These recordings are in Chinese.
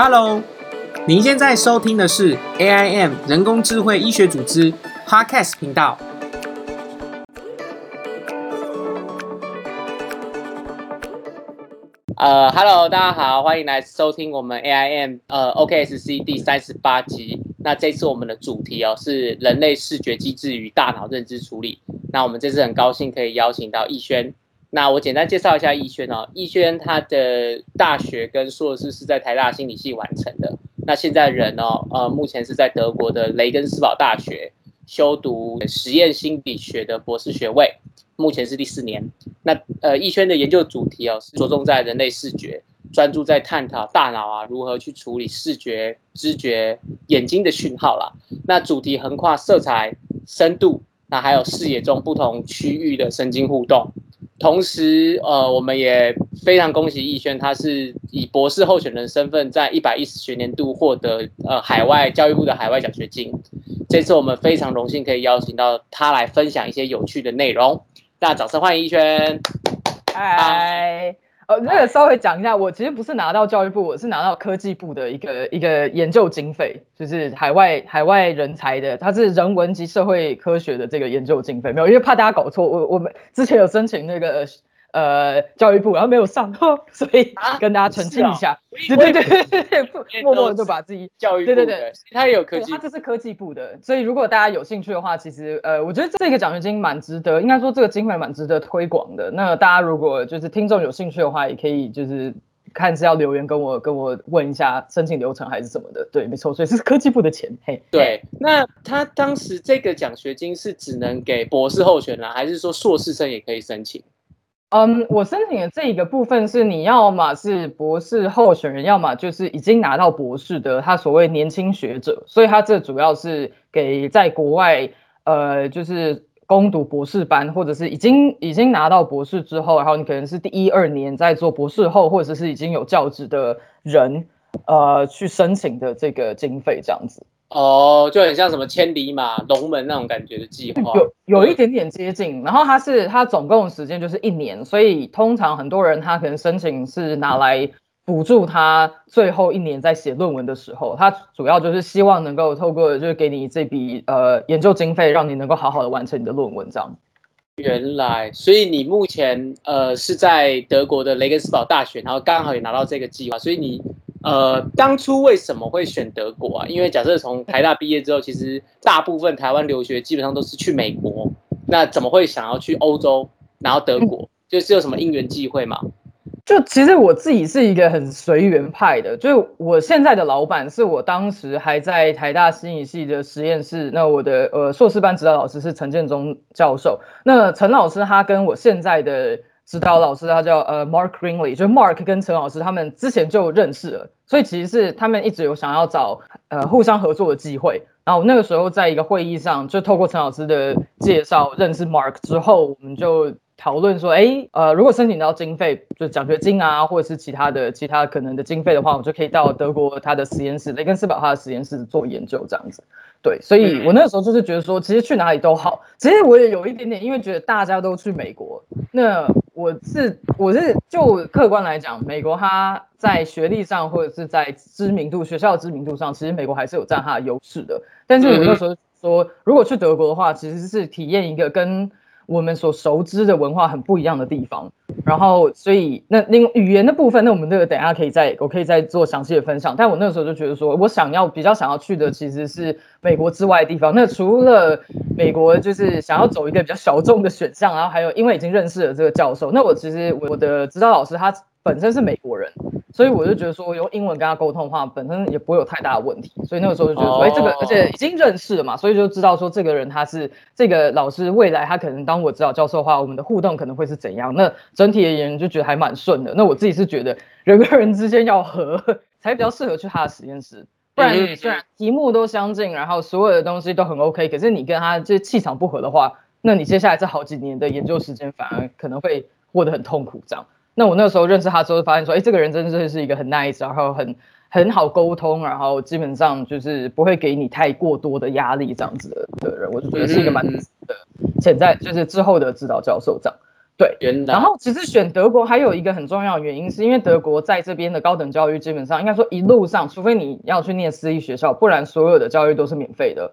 Hello，您现在收听的是 AIM 人工智慧医学组织 Podcast 频道。呃，Hello，大家好，欢迎来收听我们 AIM 呃 OKSC 第三十八集。那这次我们的主题哦是人类视觉机制与大脑认知处理。那我们这次很高兴可以邀请到逸轩。那我简单介绍一下逸轩哦，逸轩他的大学跟硕士是在台大心理系完成的。那现在人哦，呃，目前是在德国的雷根斯堡大学修读实验心理学的博士学位，目前是第四年。那呃，逸轩的研究主题哦是着重在人类视觉，专注在探讨大脑啊如何去处理视觉、知觉、眼睛的讯号啦。那主题横跨色彩、深度，那还有视野中不同区域的神经互动。同时，呃，我们也非常恭喜逸轩，他是以博士候选人身份，在一百一十学年度获得呃海外教育部的海外奖学金。这次我们非常荣幸可以邀请到他来分享一些有趣的内容。大家掌声欢迎逸轩。嗨。呃，那个稍微讲一下，我其实不是拿到教育部，我是拿到科技部的一个一个研究经费，就是海外海外人才的，它是人文及社会科学的这个研究经费，没有，因为怕大家搞错，我我们之前有申请那个。呃，教育部然后没有上，所以跟大家澄清一下。对对对对对，默默的就把自己教育对对对，他也有科技，他这是科技部的。所以如果大家有兴趣的话，其实呃，我觉得这个奖学金蛮值得，应该说这个经费蛮值得推广的。那大家如果就是听众有兴趣的话，也可以就是看是要留言跟我跟我问一下申请流程还是什么的。对，没错，所以是科技部的钱。嘿，对。那他当时这个奖学金是只能给博士候选人，还是说硕士生也可以申请？嗯，我申请的这一个部分是，你要么是博士候选人，要么就是已经拿到博士的，他所谓年轻学者，所以他这主要是给在国外，呃，就是攻读博士班，或者是已经已经拿到博士之后，然后你可能是第一二年在做博士后，或者是已经有教职的人，呃，去申请的这个经费这样子。哦，就很像什么千里马、龙门那种感觉的计划，有有一点点接近。然后它是它总共时间就是一年，所以通常很多人他可能申请是拿来补助他最后一年在写论文的时候，他主要就是希望能够透过就是给你这笔呃研究经费，让你能够好好的完成你的论文这样。原来，所以你目前呃是在德国的雷根斯堡大学，然后刚好也拿到这个计划，所以你。呃，当初为什么会选德国啊？因为假设从台大毕业之后，其实大部分台湾留学基本上都是去美国，那怎么会想要去欧洲，然后德国？就是有什么因缘际会吗？就其实我自己是一个很随缘派的，就我现在的老板是我当时还在台大心理系的实验室，那我的呃硕士班指导老师是陈建中教授，那陈老师他跟我现在的。指导老师他叫呃 Mark Greenley，就 Mark 跟陈老师他们之前就认识了，所以其实是他们一直有想要找呃互相合作的机会。然后那个时候在一个会议上，就透过陈老师的介绍认识 Mark 之后，我们就讨论说，哎，呃，如果申请到经费，就奖学金啊，或者是其他的其他可能的经费的话，我就可以到德国他的实验室雷根斯堡他的实验室做研究这样子。对，所以我那个时候就是觉得说，其实去哪里都好。其实我也有一点点，因为觉得大家都去美国，那我是我是就客观来讲，美国它在学历上或者是在知名度、学校的知名度上，其实美国还是有占它的优势的。但是我那时候说，如果去德国的话，其实是体验一个跟我们所熟知的文化很不一样的地方。然后，所以那另语言的部分，那我们这个等下可以再，我可以再做详细的分享。但我那个时候就觉得说，我想要比较想要去的其实是美国之外的地方。那除了美国，就是想要走一个比较小众的选项，然后还有因为已经认识了这个教授，那我其实我的指导老师他本身是美国人。所以我就觉得说，用英文跟他沟通的话，本身也不会有太大的问题。所以那个时候就觉得说，哎，这个而且已经认识了嘛，所以就知道说这个人他是这个老师，未来他可能当我指导教授的话，我们的互动可能会是怎样。那整体而言就觉得还蛮顺的。那我自己是觉得人跟人之间要合，才比较适合去他的实验室。不然虽然题目都相近，然后所有的东西都很 OK，可是你跟他这气场不合的话，那你接下来这好几年的研究时间反而可能会过得很痛苦。这样。那我那个时候认识他之后，发现说，哎，这个人真的是是一个很 nice，然后很很好沟通，然后基本上就是不会给你太过多的压力这样子的的人，我就觉得是一个蛮的潜在，就是之后的指导教授这样。对，原来。然后其实选德国还有一个很重要的原因，是因为德国在这边的高等教育基本上应该说一路上，除非你要去念私立学校，不然所有的教育都是免费的。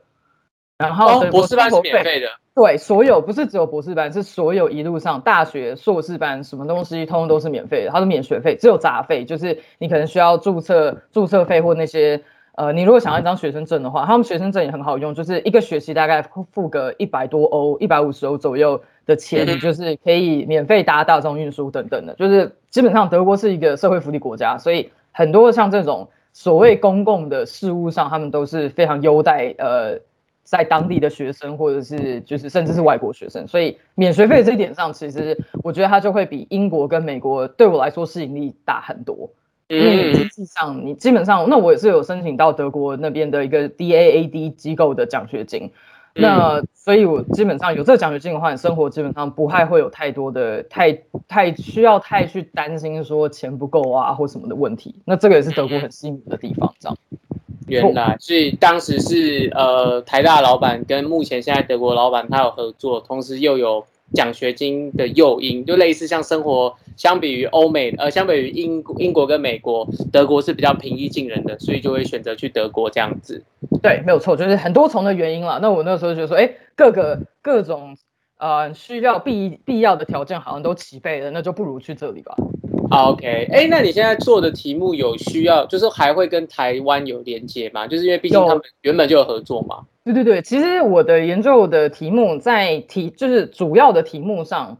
然后博士班是免费的，对，所有不是只有博士班，是所有一路上大学、硕士班什么东西，通通都是免费的，它是免学费，只有杂费，就是你可能需要注册注册费或那些。呃，你如果想要一张学生证的话，他们学生证也很好用，就是一个学期大概付个一百多欧、一百五十欧左右的钱，你就是可以免费搭大众运输等等的。就是基本上德国是一个社会福利国家，所以很多像这种所谓公共的事务上，他们都是非常优待呃在当地的学生，或者是就是甚至是外国学生。所以免学费这一点上，其实我觉得它就会比英国跟美国对我来说吸引力大很多。因为实际上，你基本上，那我也是有申请到德国那边的一个 DAAD 机构的奖学金，那所以我基本上有这个奖学金的话，你生活基本上不太会有太多的太太需要太去担心说钱不够啊或什么的问题。那这个也是德国很吸引的地方，这样。原来，所以当时是呃台大老板跟目前现在德国老板他有合作，同时又有。奖学金的诱因就类似像生活，相比于欧美，呃，相比于英英国跟美国，德国是比较平易近人的，所以就会选择去德国这样子。对，没有错，就是很多重的原因了。那我那时候就说，哎，各个各种呃需要必必要的条件好像都齐备了，那就不如去这里吧。OK，哎，那你现在做的题目有需要，就是还会跟台湾有连接吗？就是因为毕竟他们原本就有合作嘛。对对对，其实我的研究的题目在题就是主要的题目上，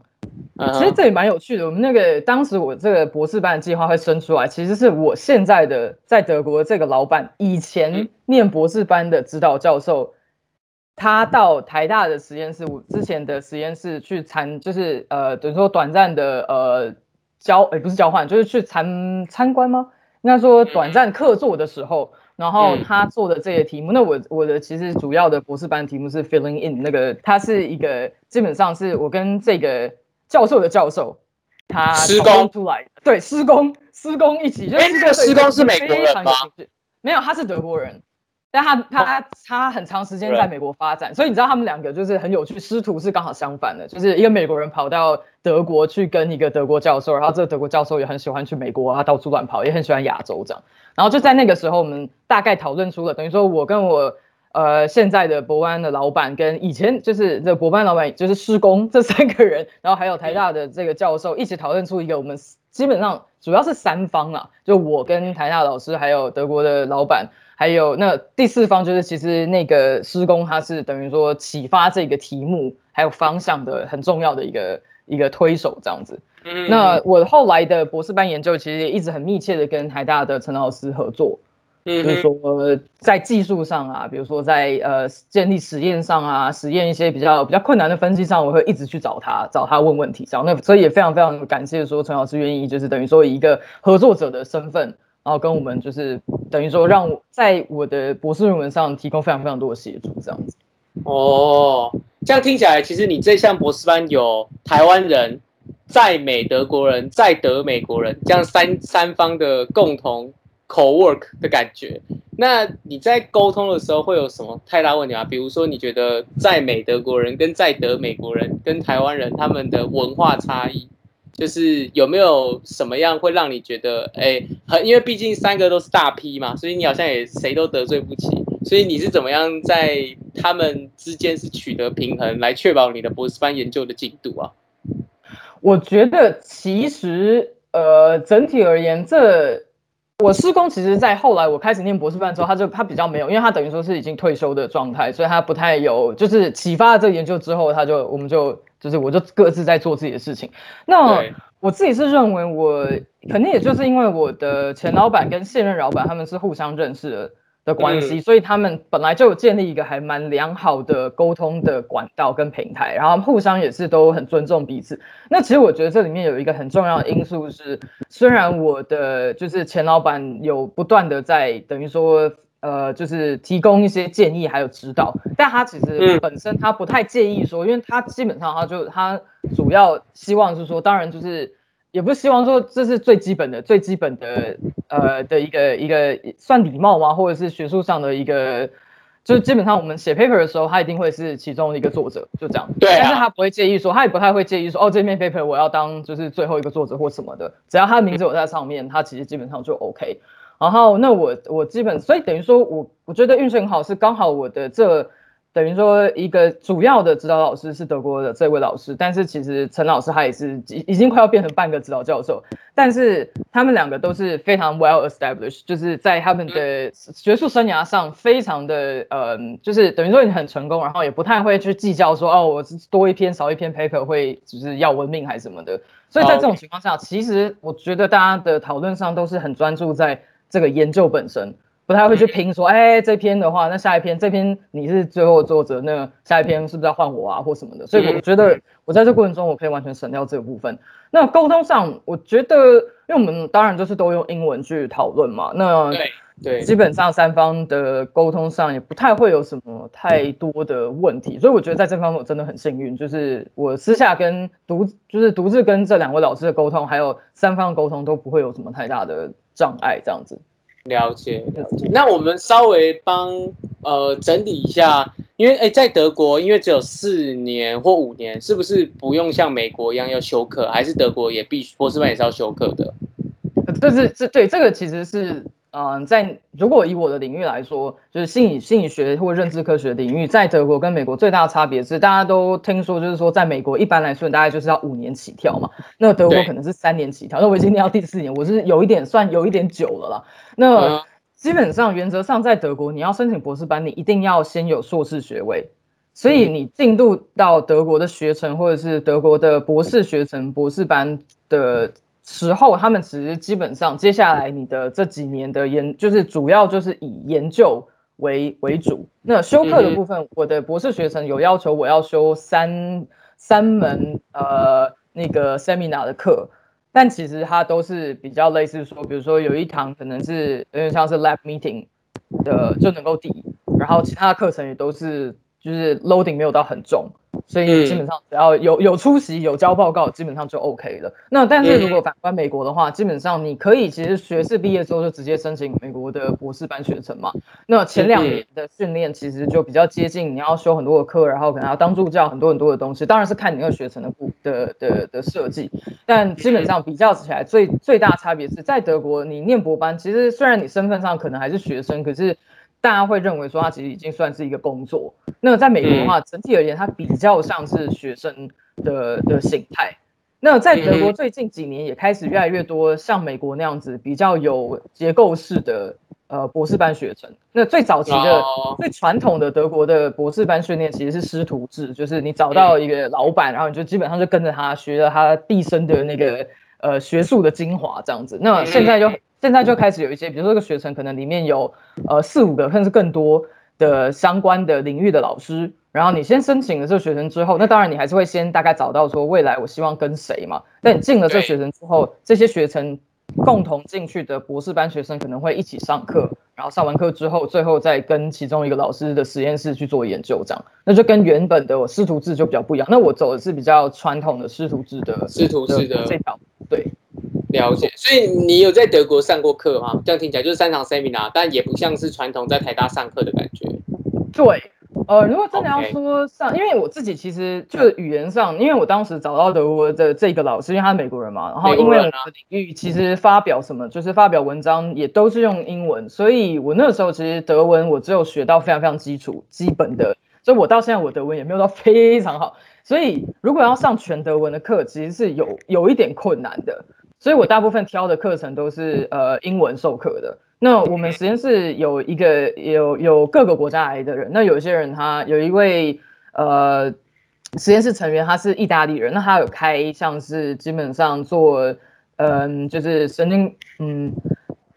其实这也蛮有趣的。我们那个当时我这个博士班的计划会生出来，其实是我现在的在德国这个老板以前念博士班的指导教授，他到台大的实验室，我之前的实验室去参，就是呃等于说短暂的呃交，哎不是交换，就是去参参观吗？应该说短暂客座的时候。然后他做的这些题目，那我我的其实主要的博士班题目是 filling in 那个，他是一个基本上是我跟这个教授的教授他施工出来的，对，施工施工一起，哎，这个施工是美国人吗？没有，他是德国人。但他他他很长时间在美国发展，所以你知道他们两个就是很有趣，师徒是刚好相反的，就是一个美国人跑到德国去跟一个德国教授，然后这个德国教授也很喜欢去美国啊，到处乱跑，也很喜欢亚洲这样。然后就在那个时候，我们大概讨论出了，等于说我跟我呃现在的博班的老板跟以前就是这博班老板就是施工这三个人，然后还有台大的这个教授一起讨论出一个我们基本上主要是三方啊，就我跟台大老师还有德国的老板。还有那第四方就是其实那个施工，它是等于说启发这个题目还有方向的很重要的一个一个推手这样子。嗯，那我后来的博士班研究其实也一直很密切的跟台大的陈老师合作，就是说在技术上啊，比如说在呃建立实验上啊，实验一些比较比较困难的分析上，我会一直去找他找他问问题，这样那所以也非常非常感谢说陈老师愿意就是等于说以一个合作者的身份。然后跟我们就是等于说，让我在我的博士论文上提供非常非常多的协助，这样子。哦，这样听起来，其实你这项博士班有台湾人、在美德国人、在德美国人这样三三方的共同 co-work 的感觉。那你在沟通的时候会有什么太大问题啊？比如说，你觉得在美德国人跟在德美国人跟台湾人他们的文化差异？就是有没有什么样会让你觉得，哎，很因为毕竟三个都是大 P 嘛，所以你好像也谁都得罪不起，所以你是怎么样在他们之间是取得平衡，来确保你的博士班研究的进度啊？我觉得其实，呃，整体而言，这我师公其实，在后来我开始念博士班之后，他就他比较没有，因为他等于说是已经退休的状态，所以他不太有，就是启发了这个研究之后，他就我们就。就是我就各自在做自己的事情。那我自己是认为，我肯定也就是因为我的前老板跟现任老板他们是互相认识的的关系，所以他们本来就有建立一个还蛮良好的沟通的管道跟平台，然后互相也是都很尊重彼此。那其实我觉得这里面有一个很重要的因素是，虽然我的就是前老板有不断的在等于说。呃，就是提供一些建议还有指导，但他其实本身他不太介意说，因为他基本上他就他主要希望是说，当然就是也不是希望说这是最基本的最基本的呃的一个一个算礼貌吗？或者是学术上的一个就是基本上我们写 paper 的时候，他一定会是其中一个作者，就这样。对啊但是他不会介意说，他也不太会介意说，哦，这篇 paper 我要当就是最后一个作者或什么的，只要他的名字有在上面，他其实基本上就 OK。然后那我我基本，所以等于说我我觉得运气很好，是刚好我的这等于说一个主要的指导老师是德国的这位老师，但是其实陈老师他也是已已经快要变成半个指导教授，但是他们两个都是非常 well established，就是在他们的学术生涯上非常的呃，就是等于说你很成功，然后也不太会去计较说哦，我多一篇少一篇 paper 会就是要文命还是什么的。所以在这种情况下，其实我觉得大家的讨论上都是很专注在这个研究本身，不太会去拼说，哎，这篇的话，那下一篇这篇你是最后作者，那下一篇是不是要换我啊或什么的？所以我觉得我在这过程中我可以完全省掉这个部分。那沟通上，我觉得，因为我们当然就是都用英文去讨论嘛，那对对，基本上三方的沟通上也不太会有什么太多的问题，所以我觉得在这方面我真的很幸运，就是我私下跟独就是独自跟这两位老师的沟通，还有三方的沟通都不会有什么太大的障碍，这样子。了解了解。那我们稍微帮呃整理一下，因为哎，在德国，因为只有四年或五年，是不是不用像美国一样要休课？还是德国也必须博士班也是要休课的？这是这对这个其实是嗯、呃在如果以我的领域来说，就是心理心理学或认知科学领域，在德国跟美国最大的差别是，大家都听说就是说，在美国一般来说大概就是要五年起跳嘛，那德国可能是三年起跳，那我已经念到第四年，我是有一点算有一点久了啦。那嗯基本上原则上在德国，你要申请博士班，你一定要先有硕士学位。所以你进入到德国的学程，或者是德国的博士学程、博士班的时候，他们其实基本上接下来你的这几年的研，就是主要就是以研究为为主。那修课的部分，我的博士学程有要求我要修三三门呃那个 seminar 的课，但其实它都是比较类似说，比如说有一堂可能是有点像是 lab meeting 的就能够抵，然后其他的课程也都是就是 loading 没有到很重，所以基本上只要有有出席有交报告，基本上就 OK 了。那但是如果反观美国的话，基本上你可以其实学士毕业之后就直接申请美国的博士班学程嘛。那前两年的训练其实就比较接近，你要修很多的课，然后可能要当助教，很多很多的东西。当然是看你那个学程的部的的的设计，但基本上比较起来，最最大差别是在德国，你念博班，其实虽然你身份上可能还是学生，可是大家会认为说它其实已经算是一个工作。那在美国的话，整体而言，它比较像是学生的的形态。那在德国最近几年也开始越来越多像美国那样子比较有结构式的呃博士班学程。那最早期的、哦最传统的德国的博士班训练其实是师徒制，就是你找到一个老板，然后你就基本上就跟着他学了他毕生的那个呃学术的精华这样子。那现在就现在就开始有一些，比如说这个学程可能里面有呃四五个甚至更多的相关的领域的老师，然后你先申请了这个学生之后，那当然你还是会先大概找到说未来我希望跟谁嘛。但你进了这个学生之后，这些学生共同进去的博士班学生可能会一起上课，然后上完课之后，最后再跟其中一个老师的实验室去做研究，这样那就跟原本的师徒制就比较不一样。那我走的是比较传统的师徒制的师徒制的这条，对。了解，所以你有在德国上过课吗？这样听起来就是三场 seminar，但也不像是传统在台大上课的感觉。对，呃，如果真的要说上因为我自己其实就是语言上，因为我当时找到德国的这个老师，因为他是美国人嘛，然后因为我的领域其实发表什么，就是发表文章也都是用英文，所以我那时候其实德文我只有学到非常非常基础基本的，所以我到现在我德文也没有到非常好，所以如果要上全德文的课，其实是有有一点困难的。所以我大部分挑的课程都是呃英文授课的。那我们实验室有一个有有各个国家来的人，那有些人他有一位呃实验室成员他是意大利人，那他有开像是基本上做嗯、就是神经嗯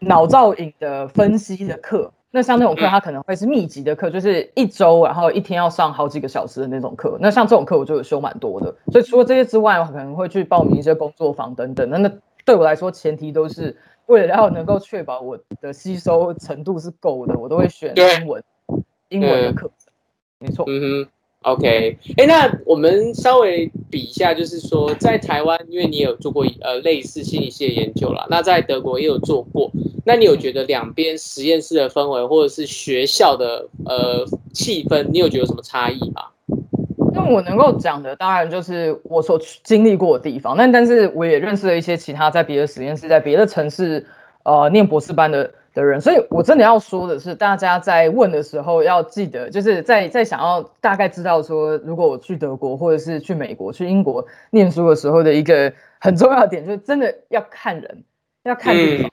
脑造影的分析的课。那像那种课，它可能会是密集的课，就是一周，然后一天要上好几个小时的那种课。那像这种课，我就有修蛮多的。所以除了这些之外，我可能会去报名一些工作坊等等。那那对我来说，前提都是为了要能够确保我的吸收程度是够的，我都会选对英文英文的课程。没错，嗯哼，OK，哎，那我们稍微比一下，就是说在台湾，因为你有做过呃类似心理系的研究啦，那在德国也有做过，那你有觉得两边实验室的氛围，或者是学校的呃气氛，你有觉得有什么差异吗？那我能够讲的，当然就是我所经历过的地方。但但是我也认识了一些其他在别的实验室、在别的城市，呃，念博士班的的人。所以我真的要说的是，大家在问的时候要记得，就是在在想要大概知道说，如果我去德国或者是去美国、去英国念书的时候的一个很重要的点，就是真的要看人，要看地方，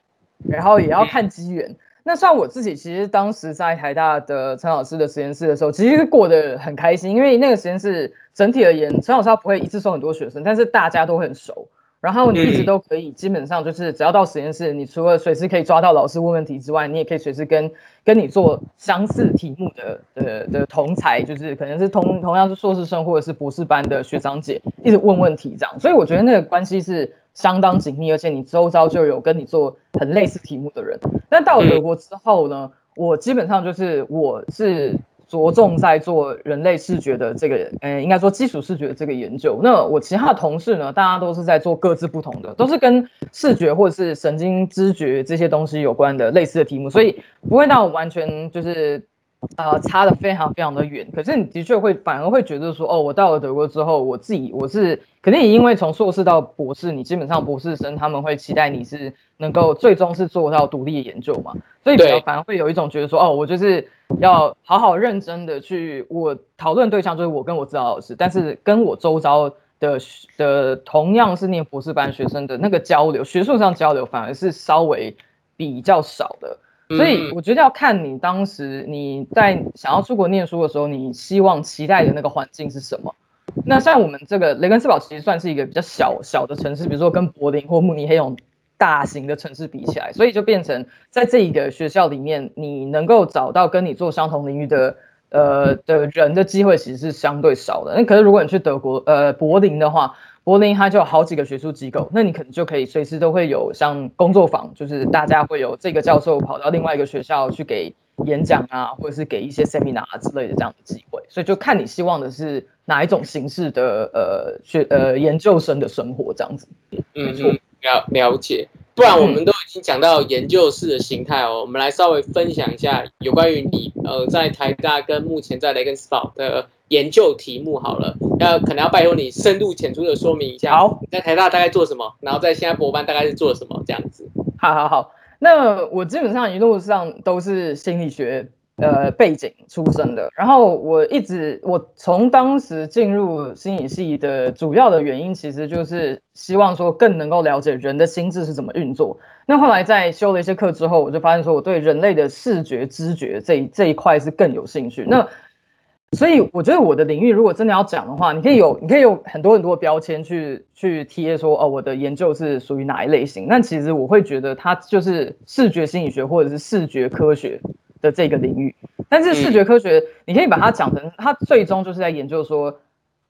然后也要看机缘。那像我自己，其实当时在台大的陈老师的实验室的时候，其实是过得很开心，因为那个实验室整体而言，陈老师他不会一次收很多学生，但是大家都很熟，然后你一直都可以，基本上就是只要到实验室，你除了随时可以抓到老师问问题之外，你也可以随时跟跟你做相似题目的的的同才，就是可能是同同样是硕士生或者是博士班的学长姐，一直问问题这样，所以我觉得那个关系是。相当紧密，而且你周遭就有跟你做很类似题目的人。但到了德国之后呢，我基本上就是我是着重在做人类视觉的这个，呃，应该说基础视觉的这个研究。那我其他的同事呢，大家都是在做各自不同的，都是跟视觉或者是神经知觉这些东西有关的类似的题目，所以不会到完全就是。呃，差的非常非常的远，可是你的确会反而会觉得说，哦，我到了德国之后，我自己我是肯定也因为从硕士到博士，你基本上博士生他们会期待你是能够最终是做到独立研究嘛，所以反而会有一种觉得说，哦，我就是要好好认真的去，我讨论对象就是我跟我指导老师，但是跟我周遭的的同样是念博士班学生的那个交流，学术上交流反而是稍微比较少的。所以我觉得要看你当时你在想要出国念书的时候，你希望期待的那个环境是什么？那像我们这个雷根斯堡其实算是一个比较小小的城市，比如说跟柏林或慕尼黑这种大型的城市比起来，所以就变成在这一个学校里面，你能够找到跟你做相同领域的呃的人的机会其实是相对少的。那可是如果你去德国呃柏林的话。柏林它就有好几个学术机构，那你可能就可以随时都会有像工作坊，就是大家会有这个教授跑到另外一个学校去给演讲啊，或者是给一些 seminar 之类的这样的机会，所以就看你希望的是哪一种形式的呃学呃研究生的生活这样子。嗯，了了解。不然我们都已经讲到研究室的形态哦，我们来稍微分享一下有关于你呃在台大跟目前在雷根斯堡的。研究题目好了，要可能要拜托你深入浅出的说明一下。好，你在台大大概做什么？然后在现在博班大概是做什么？这样子。好好好，那我基本上一路上都是心理学呃背景出身的，然后我一直我从当时进入心理系的主要的原因，其实就是希望说更能够了解人的心智是怎么运作。那后来在修了一些课之后，我就发现说我对人类的视觉知觉这这一块是更有兴趣。那所以我觉得我的领域如果真的要讲的话，你可以有你可以有很多很多标签去去贴说哦，我的研究是属于哪一类型。但其实我会觉得它就是视觉心理学或者是视觉科学的这个领域。但是视觉科学你可以把它讲成，它最终就是在研究说。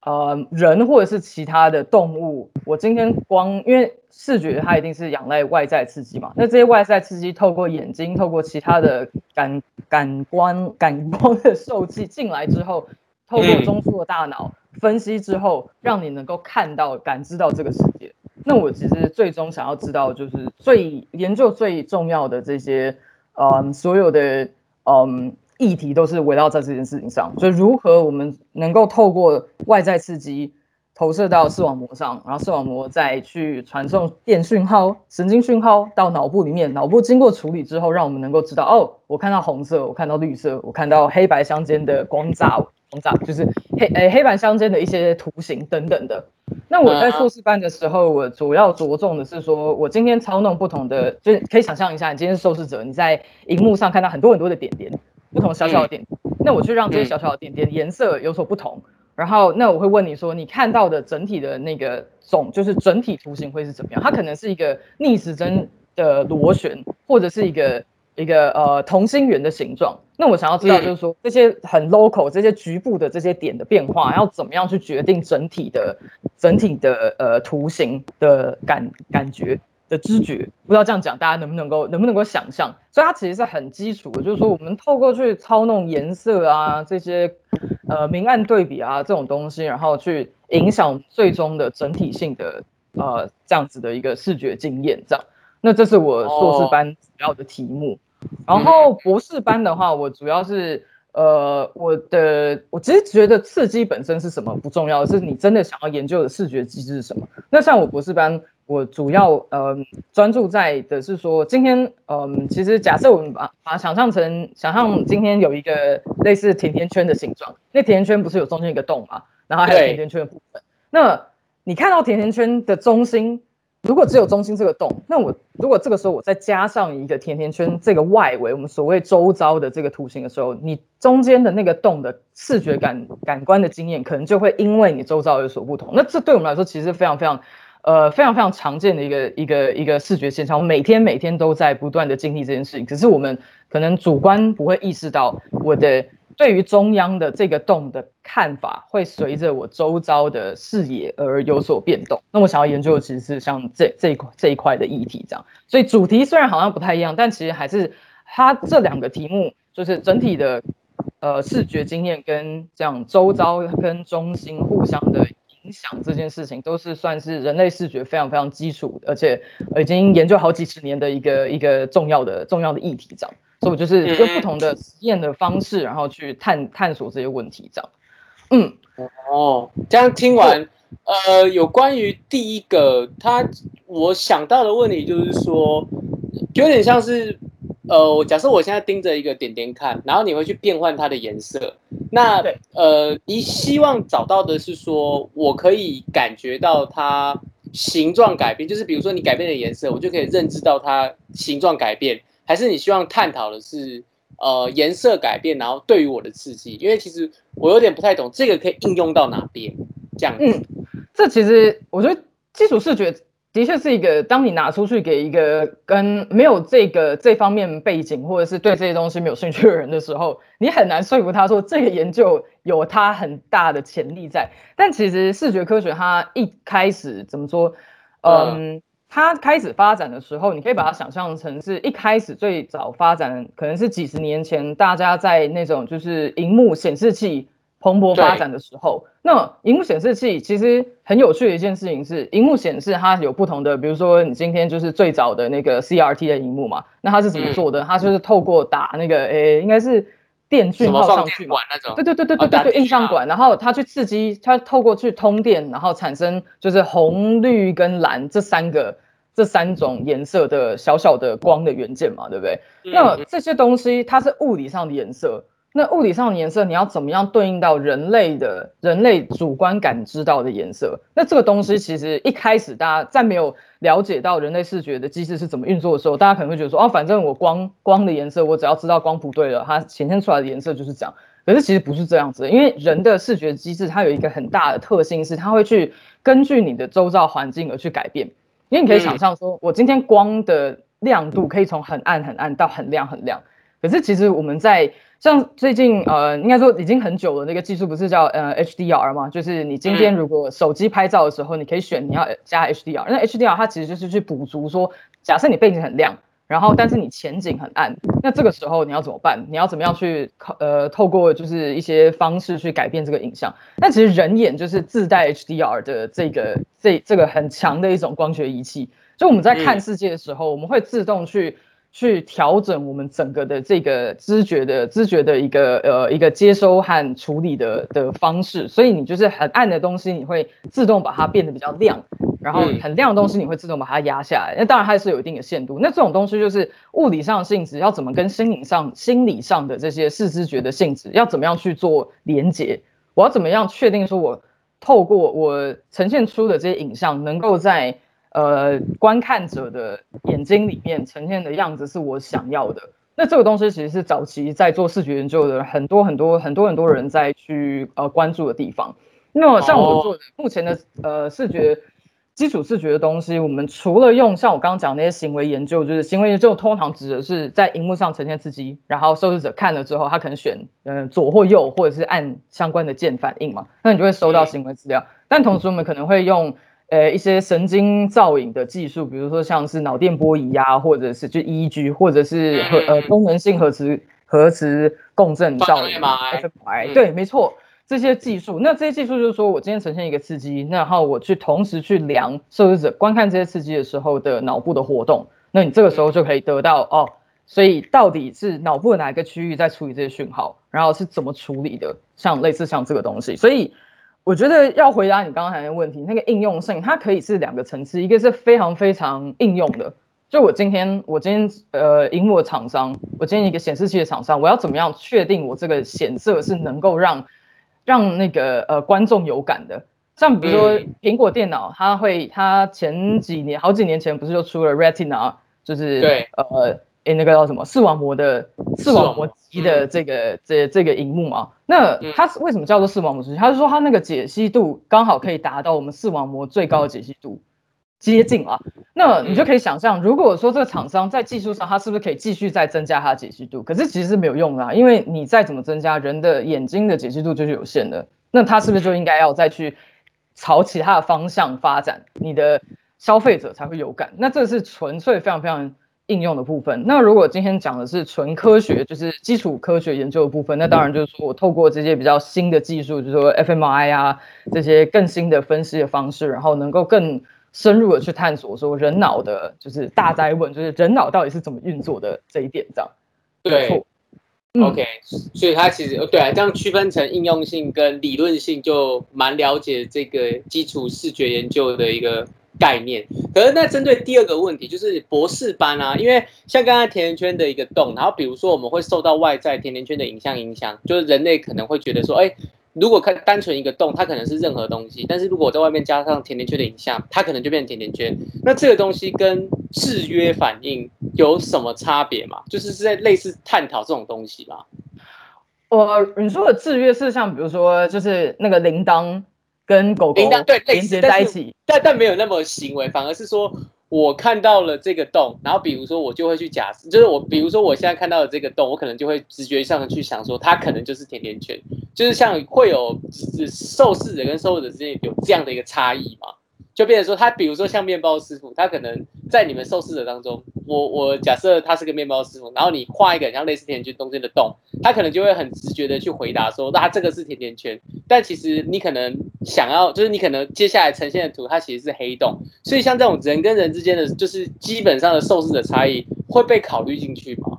呃，人或者是其他的动物，我今天光因为视觉它一定是仰赖外在刺激嘛，那这些外在刺激透过眼睛，透过其他的感感官感光的受器进来之后，透过中枢的大脑分析之后，让你能够看到、感知到这个世界。那我其实最终想要知道，就是最研究最重要的这些，嗯，所有的嗯。议题都是围绕在这件事情上，所以如何我们能够透过外在刺激投射到视网膜上，然后视网膜再去传送电讯号、神经讯号到脑部里面，脑部经过处理之后，让我们能够知道哦，我看到红色，我看到绿色，我看到黑白相间的光栅，光栅就是黑诶黑白相间的一些图形等等的。那我在硕士班的时候，我主要着重的是说，我今天操弄不同的，就是可以想象一下，你今天是受试者，你在荧幕上看到很多很多的点点。不同小小的点，那我去让这些小小的点点颜色有所不同，然后那我会问你说，你看到的整体的那个总就是整体图形会是怎么样？它可能是一个逆时针的螺旋，或者是一个一个呃同心圆的形状。那我想要知道就是说这些很 local 这些局部的这些点的变化，要怎么样去决定整体的整体的呃图形的感感觉？的知觉，不知道这样讲大家能不能够能不能够想象？所以它其实是很基础的，就是说我们透过去操弄颜色啊这些呃明暗对比啊这种东西，然后去影响最终的整体性的呃这样子的一个视觉经验。这样，那这是我硕士班主要的题目。然后博士班的话，我主要是呃，我的我其实觉得刺激本身是什么不重要，是你真的想要研究的视觉机制是什么。那像我博士班，我主要呃专注在的是说，今天嗯，其实假设我们把把想象成想象今天有一个类似甜甜圈的形状，那甜甜圈不是有中间一个洞嘛，然后还有甜甜圈的部分。那你看到甜甜圈的中心。如果只有中心这个洞，那我如果这个时候我再加上一个甜甜圈这个外围，我们所谓周遭的这个图形的时候，你中间的那个洞的视觉感感官的经验，可能就会因为你周遭有所不同。那这对我们来说，其实非常非常，呃，非常非常常见的一个一个一个视觉现象。我每天每天都在不断的经历这件事情，可是我们可能主观不会意识到我的。对于中央的这个洞的看法，会随着我周遭的视野而有所变动。那我想要研究的其实是像这这一块这一块的议题这样。所以主题虽然好像不太一样，但其实还是它这两个题目，就是整体的呃视觉经验跟这样周遭跟中心互相的响这件事情，都是算是人类视觉非常非常基础，而且已经研究好几十年的一个一个重要的重要的议题这样。所以，我就是用不同的实验的方式，然后去探探索这些问题，这样。嗯，哦，这样听完，呃，有关于第一个，他我想到的问题就是说，有点像是，呃，假设我现在盯着一个点点看，然后你会去变换它的颜色，那，呃，你希望找到的是说，我可以感觉到它形状改变，就是比如说你改变的颜色，我就可以认知到它形状改变。还是你希望探讨的是，呃，颜色改变，然后对于我的刺激，因为其实我有点不太懂这个可以应用到哪边，这样。嗯，这其实我觉得基础视觉的确是一个，当你拿出去给一个跟没有这个这方面背景，或者是对这些东西没有兴趣的人的时候，你很难说服他说这个研究有它很大的潜力在。但其实视觉科学它一开始怎么说，嗯。它开始发展的时候，你可以把它想象成是一开始最早发展，可能是几十年前，大家在那种就是荧幕显示器蓬勃发展的时候。那荧幕显示器其实很有趣的一件事情是，荧幕显示它有不同的，比如说你今天就是最早的那个 CRT 的荧幕嘛，那它是怎么做的？它就是透过打那个诶，应该是。电讯号上去嘛？对对对对对对对，印象管，然后它去刺激，它透过去通电，然后产生就是红、绿跟蓝这三个这三种颜色的小小的光的元件嘛，对不对？那这些东西它是物理上的颜色。那物理上的颜色，你要怎么样对应到人类的人类主观感知到的颜色？那这个东西其实一开始大家在没有了解到人类视觉的机制是怎么运作的时候，大家可能会觉得说，哦，反正我光光的颜色，我只要知道光谱对了，它显现出来的颜色就是这样。可是其实不是这样子，因为人的视觉机制它有一个很大的特性是，它会去根据你的周遭环境而去改变。因为你可以想象说，我今天光的亮度可以从很暗很暗到很亮很亮，可是其实我们在像最近呃，应该说已经很久了，那个技术不是叫呃 HDR 吗？就是你今天如果手机拍照的时候，你可以选你要加 HDR。那 HDR 它其实就是去补足说，假设你背景很亮，然后但是你前景很暗，那这个时候你要怎么办？你要怎么样去呃透过就是一些方式去改变这个影像？那其实人眼就是自带 HDR 的这个这这个很强的一种光学仪器，就我们在看世界的时候，我们会自动去。去调整我们整个的这个知觉的知觉的一个呃一个接收和处理的的方式，所以你就是很暗的东西，你会自动把它变得比较亮，然后很亮的东西你会自动把它压下来。那当然它是有一定的限度。那这种东西就是物理上的性质，要怎么跟心理上心理上的这些视知觉的性质要怎么样去做连接？我要怎么样确定说我透过我呈现出的这些影像能够在呃，观看者的眼睛里面呈现的样子是我想要的。那这个东西其实是早期在做视觉研究的很多很多很多很多人在去呃关注的地方。那么像我做的目前的呃视觉基础视觉的东西，我们除了用像我刚刚讲那些行为研究，就是行为研究通常指的是在荧幕上呈现刺激，然后受试者看了之后，他可能选嗯左或右，或者是按相关的键反应嘛，那你就会收到行为资料。但同时我们可能会用呃，一些神经造影的技术，比如说像是脑电波仪呀，或者是就 EEG，或者是核呃功能性核磁核磁共振造影 fMRI，对，没错，这些技术，那这些技术就是说我今天呈现一个刺激，然后我去同时去量受试者观看这些刺激的时候的脑部的活动。那你这个时候就可以得到哦，所以到底是脑部的哪一个区域在处理这些讯号，然后是怎么处理的？像类似像这个东西，所以我觉得要回答你刚才的问题，那个应用性它可以是两个层次，一个是非常非常应用的。就我今天，我今天呃，荧幕厂商，我今天一个显示器的厂商，我要怎么样确定我这个显色是能够让让那个呃观众有感的？像比如说苹果电脑，它会它前几年好几年前不是就出了 Retina，就是对呃诶那个叫什么视网膜的视网膜机的这个这这个荧幕嘛？那它为什么叫做视网膜机？它是说它那个解析度刚好可以达到我们视网膜最高的解析度。接近啊，那你就可以想象，如果说这个厂商在技术上，它是不是可以继续再增加它的解析度？可是其实是没有用的，因为你再怎么增加，人的眼睛的解析度就是有限的。那它是不是就应该要再去朝其他的方向发展，你的消费者才会有感？那这是纯粹非常非常应用的部分。那如果今天讲的是纯科学，就是基础科学研究的部分，那当然就是说我透过这些比较新的技术，就是说 fMRI 啊这些更新的分析的方式，然后能够更。深入的去探索，说人脑的，就是大灾问，就是人脑到底是怎么运作的这一点，这样。对，OK，所以它其实对啊，这样区分成应用性跟理论性，就蛮了解这个基础视觉研究的一个概念。可是那针对第二个问题，就是博士班啊，因为像刚刚甜甜圈的一个洞，然后比如说我们会受到外在甜甜圈的影像影响，就是人类可能会觉得说，哎。如果看单纯一个洞，它可能是任何东西，但是如果我在外面加上甜甜圈的影像，它可能就变成甜甜圈。那这个东西跟制约反应有什么差别吗？就是是在类似探讨这种东西吗？我你说的制约是像比如说，就是那个铃铛跟狗狗对连接在一起，但但没有那么行为，反而是说。我看到了这个洞，然后比如说我就会去假设，就是我比如说我现在看到的这个洞，我可能就会直觉上去想说，它可能就是甜甜圈，就是像会有受试者跟受试者之间有这样的一个差异嘛？就变成说，他比如说像面包师傅，他可能在你们受试者当中，我我假设他是个面包师傅，然后你画一个像类似甜甜圈中间的洞，他可能就会很直觉的去回答说，那这个是甜甜圈。但其实你可能想要，就是你可能接下来呈现的图，它其实是黑洞。所以像这种人跟人之间的，就是基本上的受试者差异会被考虑进去吗？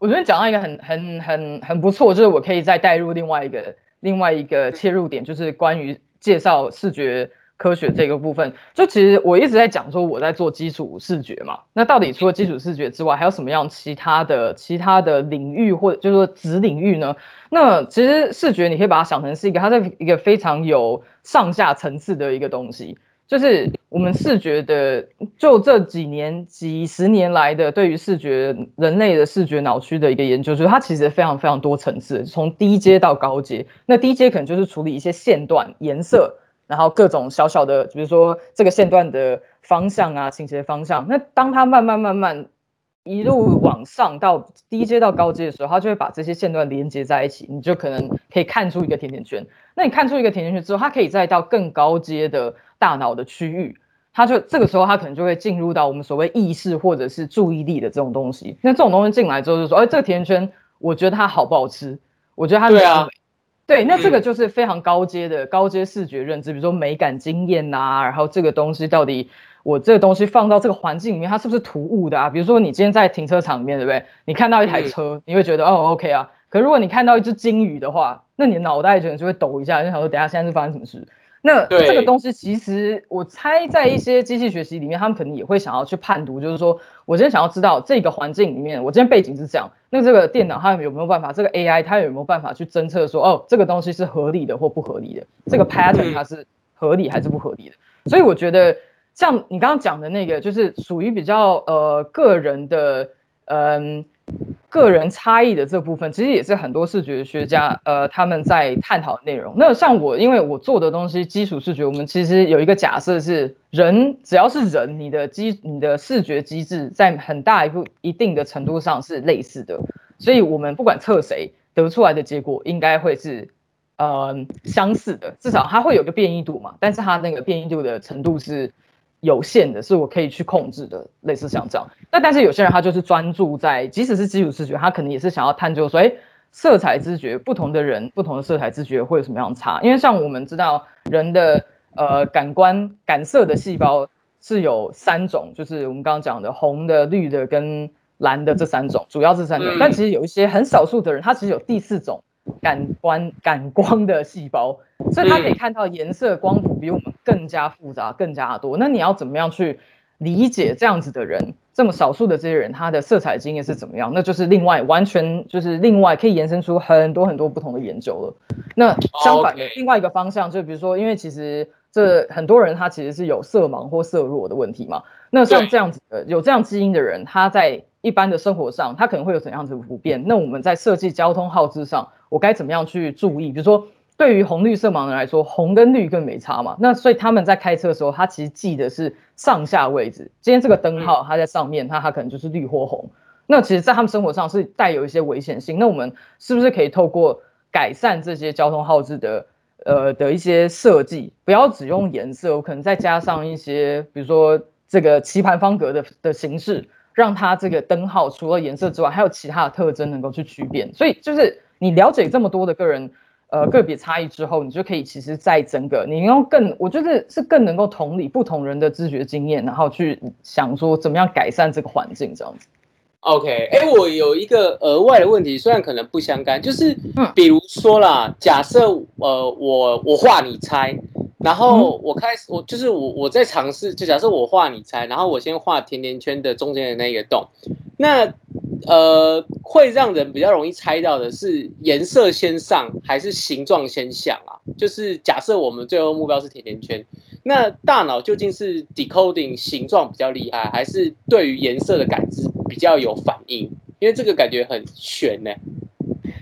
我觉得讲到一个很很很很不错，就是我可以再带入另外一个另外一个切入点，就是关于介绍视觉。科学这个部分，就其实我一直在讲说我在做基础视觉嘛。那到底除了基础视觉之外，还有什么样其他的其他的领域或者就是说子领域呢？那其实视觉你可以把它想成是一个，它是一个非常有上下层次的一个东西。就是我们视觉的，就这几年几十年来的对于视觉人类的视觉脑区的一个研究，就是它其实非常非常多层次，从低阶到高阶。那低阶可能就是处理一些线段、颜色。然后各种小小的，比如说这个线段的方向啊，倾斜方向。那当它慢慢慢慢一路往上到低阶到高阶的时候，它就会把这些线段连接在一起，你就可能可以看出一个甜甜圈。那你看出一个甜甜圈之后，它可以再到更高阶的大脑的区域，它就这个时候它可能就会进入到我们所谓意识或者是注意力的这种东西。那这种东西进来之后，就说，哎，这个甜甜圈，我觉得它好不好吃？我觉得它对啊。对，那这个就是非常高阶的高阶视觉认知，比如说美感经验呐，然后这个东西到底我这个东西放到这个环境里面，它是不是突兀的啊？比如说你今天在停车场里面，对不对？你看到一台车，你会觉得哦，OK 啊。可如果你看到一只金鱼的话，那你的脑袋可能就会抖一下，就想说等下现在是发生什么事。那这个东西其实我猜在一些机器学习里面，他们可能也会想要去判读，就是说我今天想要知道这个环境里面，我今天背景是这样，那这个电脑它有没有办法，这个 AI 它有没有办法去侦测说，哦，这个东西是合理的或不合理的，这个 pattern 它是合理还是不合理的？所以我觉得像你刚刚讲的那个，就是属于比较呃个人的，嗯。个人差异的这部分，其实也是很多视觉学家呃他们在探讨的内容。那像我，因为我做的东西基础视觉，我们其实有一个假设是，人只要是人，你的机你的视觉机制在很大一部一定的程度上是类似的，所以我们不管测谁得出来的结果应该会是呃相似的，至少它会有个变异度嘛，但是它那个变异度的程度是。有限的是我可以去控制的，类似像这样。那但是有些人他就是专注在，即使是基础视觉，他可能也是想要探究说，哎，色彩知觉，不同的人不同的色彩知觉会有什么样差？因为像我们知道人的呃感官感色的细胞是有三种，就是我们刚刚讲的红的、绿的跟蓝的这三种，主要这三种。但其实有一些很少数的人，他其实有第四种感官感光的细胞，所以它可以看到颜色光谱比我们更加复杂、更加多。那你要怎么样去理解这样子的人？这么少数的这些人，他的色彩经验是怎么样？那就是另外完全就是另外可以延伸出很多很多不同的研究了。那相反，另外一个方向就比如说，因为其实这很多人他其实是有色盲或色弱的问题嘛。那像这样子的有这样基因的人，他在一般的生活上，他可能会有怎样子不便？那我们在设计交通号志上，我该怎么样去注意？比如说。对于红绿色盲人来说，红跟绿更没差嘛。那所以他们在开车的时候，他其实记的是上下位置。今天这个灯号它在上面，它它可能就是绿或红。那其实，在他们生活上是带有一些危险性。那我们是不是可以透过改善这些交通号志的呃的一些设计，不要只用颜色，我可能再加上一些，比如说这个棋盘方格的的形式，让它这个灯号除了颜色之外，还有其他的特征能够去区别。所以就是你了解这么多的个人。呃，个别差异之后，你就可以其实在整个，你要更，我觉得是更能够同理不同人的知觉经验，然后去想说怎么样改善这个环境这样子。OK，哎，我有一个额外的问题，虽然可能不相干，就是比如说啦，假设呃我我画你猜，然后我开始我就是我我在尝试，就假设我画你猜，然后我先画甜甜圈的中间的那个洞，那。呃，会让人比较容易猜到的是颜色先上还是形状先下啊？就是假设我们最后目标是甜甜圈，那大脑究竟是 decoding 形状比较厉害，还是对于颜色的感知比较有反应？因为这个感觉很悬呢。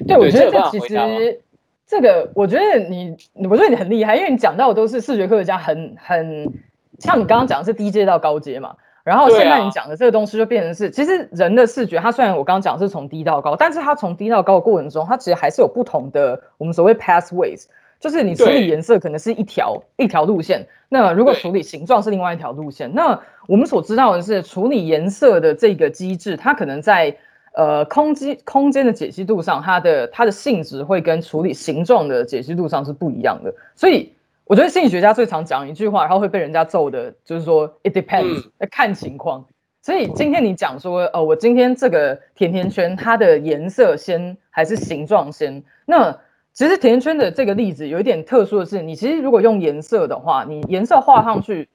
对，我觉得这其实这个，我觉得你，我觉得你很厉害，因为你讲到的都是视觉科学家，很很像你刚刚讲的是低阶到高阶嘛。然后现在你讲的这个东西就变成是，其实人的视觉，它虽然我刚刚讲是从低到高，但是它从低到高的过程中，它其实还是有不同的我们所谓 pathways，就是你处理颜色可能是一条一条路线，那如果处理形状是另外一条路线。那我们所知道的是，处理颜色的这个机制，它可能在呃空间空间的解析度上，它的它的性质会跟处理形状的解析度上是不一样的，所以。我觉得心理学家最常讲一句话，然后会被人家揍的，就是说 “it depends”，看情况。所以今天你讲说，呃，我今天这个甜甜圈，它的颜色先还是形状先？那其实甜甜圈的这个例子有一点特殊的是，你其实如果用颜色的话，你颜色画上去，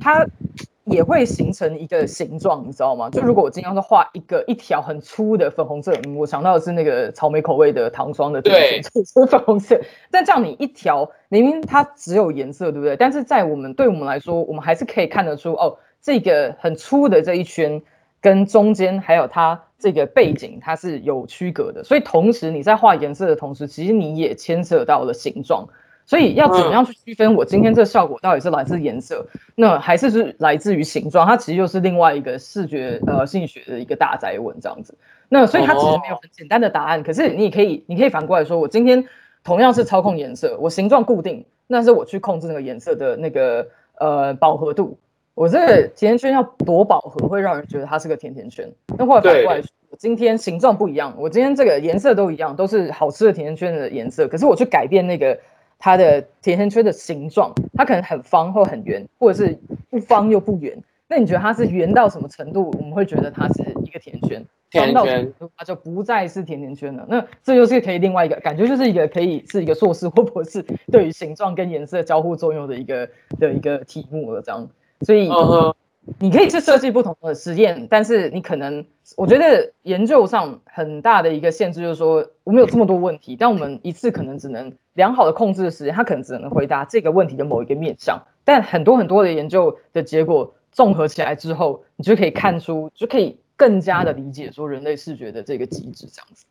它。也会形成一个形状，你知道吗？就如果我今天要画一个一条很粗的粉红色，我想到的是那个草莓口味的糖霜的，对，是粉红色。但这样你一条明明它只有颜色，对不对？但是在我们对我们来说，我们还是可以看得出，哦，这个很粗的这一圈跟中间还有它这个背景，它是有区隔的。所以同时你在画颜色的同时，其实你也牵涉到了形状。所以要怎么样去区分我今天这个效果到底是来自颜色，那还是是来自于形状？它其实又是另外一个视觉呃心理学的一个大宅问这样子。那所以它其实没有很简单的答案。可是你也可以，你可以反过来说，我今天同样是操控颜色，我形状固定，那是我去控制那个颜色的那个呃饱和度。我这个甜甜圈要多饱和，会让人觉得它是个甜甜圈。那或者反过来说，我今天形状不一样，我今天这个颜色都一样，都是好吃的甜甜圈的颜色，可是我去改变那个。它的甜甜圈的形状，它可能很方或很圆，或者是不方又不圆。那你觉得它是圆到什么程度，我们会觉得它是一个甜甜圈？甜甜圈它就不再是甜甜圈了。那这就是可以另外一个感觉，就是一个可以是一个硕士或博士对于形状跟颜色交互作用的一个的一个题目了。这样，所以。你可以去设计不同的实验，但是你可能，我觉得研究上很大的一个限制就是说，我们有这么多问题，但我们一次可能只能良好的控制的时间，它可能只能回答这个问题的某一个面向。但很多很多的研究的结果综合起来之后，你就可以看出，就可以更加的理解说人类视觉的这个机制这样子。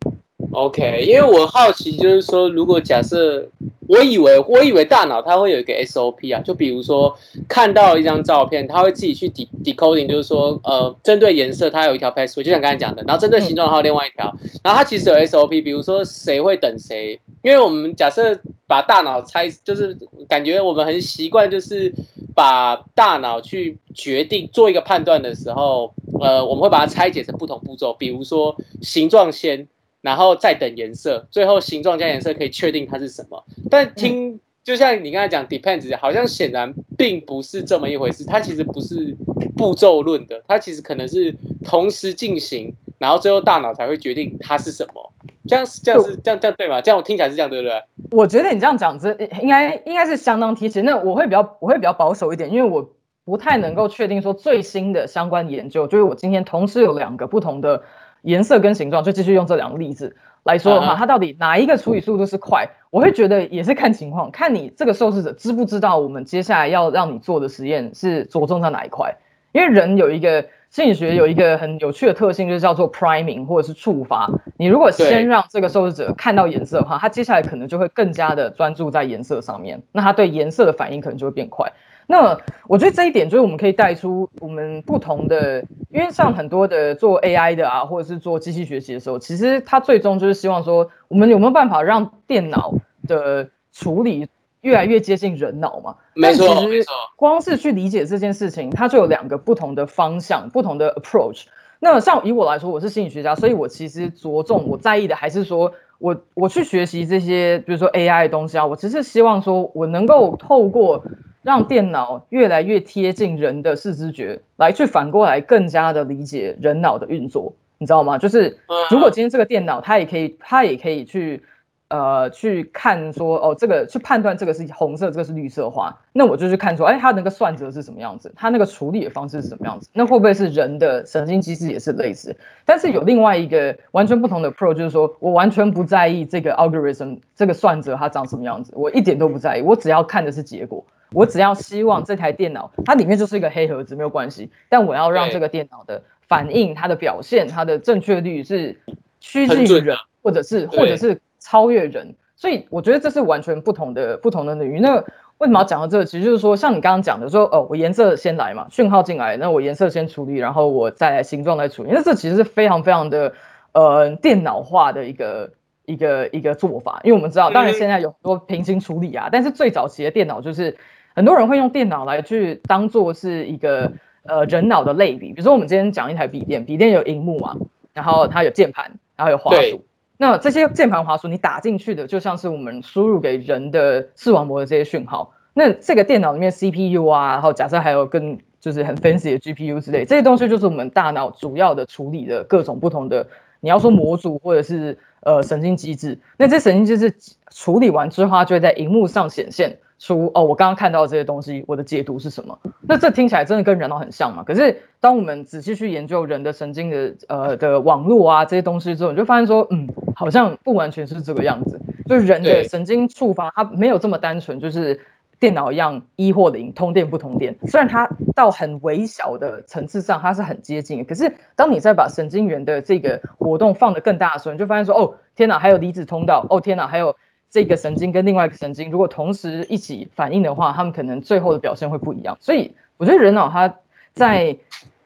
OK，因为我好奇，就是说，如果假设，我以为，我以为大脑它会有一个 SOP 啊，就比如说看到一张照片，它会自己去 decoding，就是说，呃，针对颜色它有一条 pathway，就像刚才讲的，然后针对形状还有另外一条，然后它其实有 SOP，比如说谁会等谁，因为我们假设把大脑拆，就是感觉我们很习惯，就是把大脑去决定做一个判断的时候，呃，我们会把它拆解成不同步骤，比如说形状先。然后再等颜色，最后形状加颜色可以确定它是什么。但听就像你刚才讲 depends，好像显然并不是这么一回事。它其实不是步骤论的，它其实可能是同时进行，然后最后大脑才会决定它是什么。这样是这样是这样这样对吗？这样我听起来是这样，对不对？我觉得你这样讲，这应该应该是相当贴切。那我会比较我会比较保守一点，因为我不太能够确定说最新的相关研究，就是我今天同时有两个不同的颜色跟形状，就继续用这两个例子。来说的话，它到底哪一个处理速度是快？我会觉得也是看情况，看你这个受试者知不知道我们接下来要让你做的实验是着重在哪一块。因为人有一个心理学有一个很有趣的特性，就是叫做 priming 或者是触发。你如果先让这个受试者看到颜色的话，他接下来可能就会更加的专注在颜色上面，那他对颜色的反应可能就会变快。那我觉得这一点就是我们可以带出我们不同的，因为像很多的做 AI 的啊，或者是做机器学习的时候，其实它最终就是希望说，我们有没有办法让电脑的处理越来越接近人脑嘛？没错，没错。光是去理解这件事情，它就有两个不同的方向，不同的 approach。那像以我来说，我是心理学家，所以我其实着重我在意的还是说，我我去学习这些，比如说 AI 的东西啊，我只是希望说我能够透过。让电脑越来越贴近人的视知觉，来去反过来更加的理解人脑的运作，你知道吗？就是如果今天这个电脑它也可以，它也可以去呃去看说哦，这个去判断这个是红色，这个是绿色花，那我就去看说，哎，它那个算则是什么样子，它那个处理的方式是什么样子，那会不会是人的神经机制也是类似？但是有另外一个完全不同的 pro，就是说我完全不在意这个 algorithm 这个算则它长什么样子，我一点都不在意，我只要看的是结果。我只要希望这台电脑，它里面就是一个黑盒子，没有关系。但我要让这个电脑的反应、它的表现、它的正确率是趋近于人，或者是或者是超越人。所以我觉得这是完全不同的不同的领域。那为什么要讲到这个？其实就是说，像你刚刚讲的，说哦，我颜色先来嘛，讯号进来，那我颜色先处理，然后我再来形状再处理。那这其实是非常非常的呃电脑化的一个。一个一个做法，因为我们知道，当然现在有很多平行处理啊，但是最早期的电脑就是很多人会用电脑来去当做是一个呃人脑的类比。比如说我们今天讲一台笔电，笔电有荧幕嘛，然后它有键盘，然后有滑鼠。那这些键盘、滑鼠你打进去的，就像是我们输入给人的视网膜的这些讯号。那这个电脑里面 CPU 啊，然后假设还有更就是很 fancy 的 GPU 之类，这些东西就是我们大脑主要的处理的各种不同的。你要说模组或者是呃神经机制，那这神经机制处理完之后，它就会在荧幕上显现出哦，我刚刚看到这些东西，我的解读是什么？那这听起来真的跟人脑很像嘛？可是当我们仔细去研究人的神经的呃的网络啊这些东西之后，你就发现说，嗯，好像不完全是这个样子，就是人的神经触发它没有这么单纯，就是。电脑一样一或零，通电不通电。虽然它到很微小的层次上，它是很接近，可是当你再把神经元的这个活动放得更大的时候，你就发现说，哦，天哪，还有离子通道，哦，天哪，还有这个神经跟另外一个神经，如果同时一起反应的话，他们可能最后的表现会不一样。所以我觉得人脑它在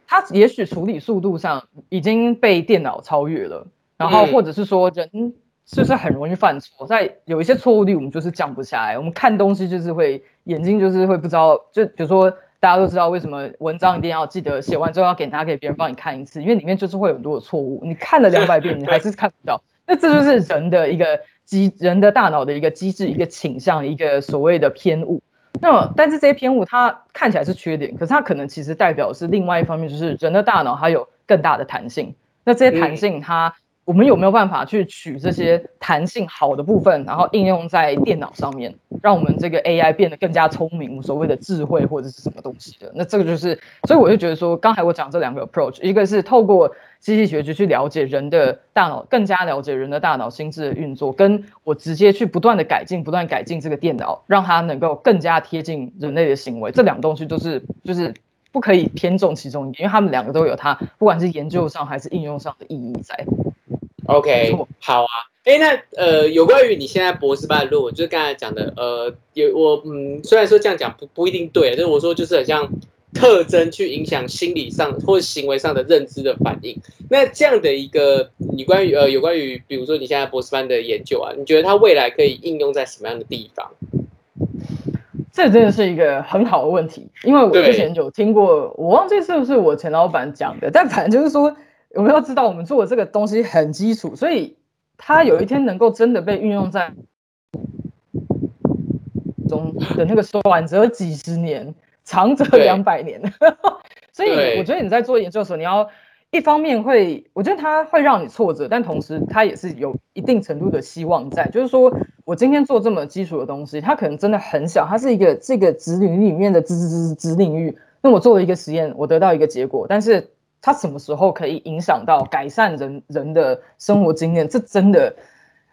它也许处理速度上已经被电脑超越了，然后或者是说人。是不是很容易犯错？在有一些错误率，我们就是降不下来。我们看东西就是会眼睛就是会不知道，就比如说大家都知道为什么文章一定要记得写完之后要给拿给别人帮你看一次，因为里面就是会有很多的错误。你看了两百遍，你还是看不到。那这就是人的一个机，人的大脑的一个机制，一个倾向，一个所谓的偏误。那么，但是这些偏误它看起来是缺点，可是它可能其实代表是另外一方面，就是人的大脑它有更大的弹性。那这些弹性它。我们有没有办法去取这些弹性好的部分，然后应用在电脑上面，让我们这个 AI 变得更加聪明，所谓的智慧或者是什么东西的？那这个就是，所以我就觉得说，刚才我讲这两个 approach，一个是透过机器学习去了解人的大脑，更加了解人的大脑心智的运作，跟我直接去不断的改进，不断改进这个电脑，让它能够更加贴近人类的行为，这两东西都是就是不可以偏重其中一点，因为他们两个都有它不管是研究上还是应用上的意义在。OK，好啊。哎，那呃，有关于你现在博士班的论文，就是刚才讲的，呃，有我嗯，虽然说这样讲不不一定对，但是我说就是很像特征去影响心理上或者行为上的认知的反应。那这样的一个，你关于呃有关于，比如说你现在博士班的研究啊，你觉得它未来可以应用在什么样的地方？这真的是一个很好的问题，因为我之前有听过，我忘记是不是我前老板讲的，但反正就是说。我们要知道，我们做的这个东西很基础，所以它有一天能够真的被运用在中的那个短则几十年，长则两百年。所以我觉得你在做研究的时候，你要一方面会，我觉得它会让你挫折，但同时它也是有一定程度的希望在，就是说我今天做这么基础的东西，它可能真的很小，它是一个这个子领域里面的子子子子领域。那我做了一个实验，我得到一个结果，但是它什么时候可以影响到改善人人的生活经验，这真的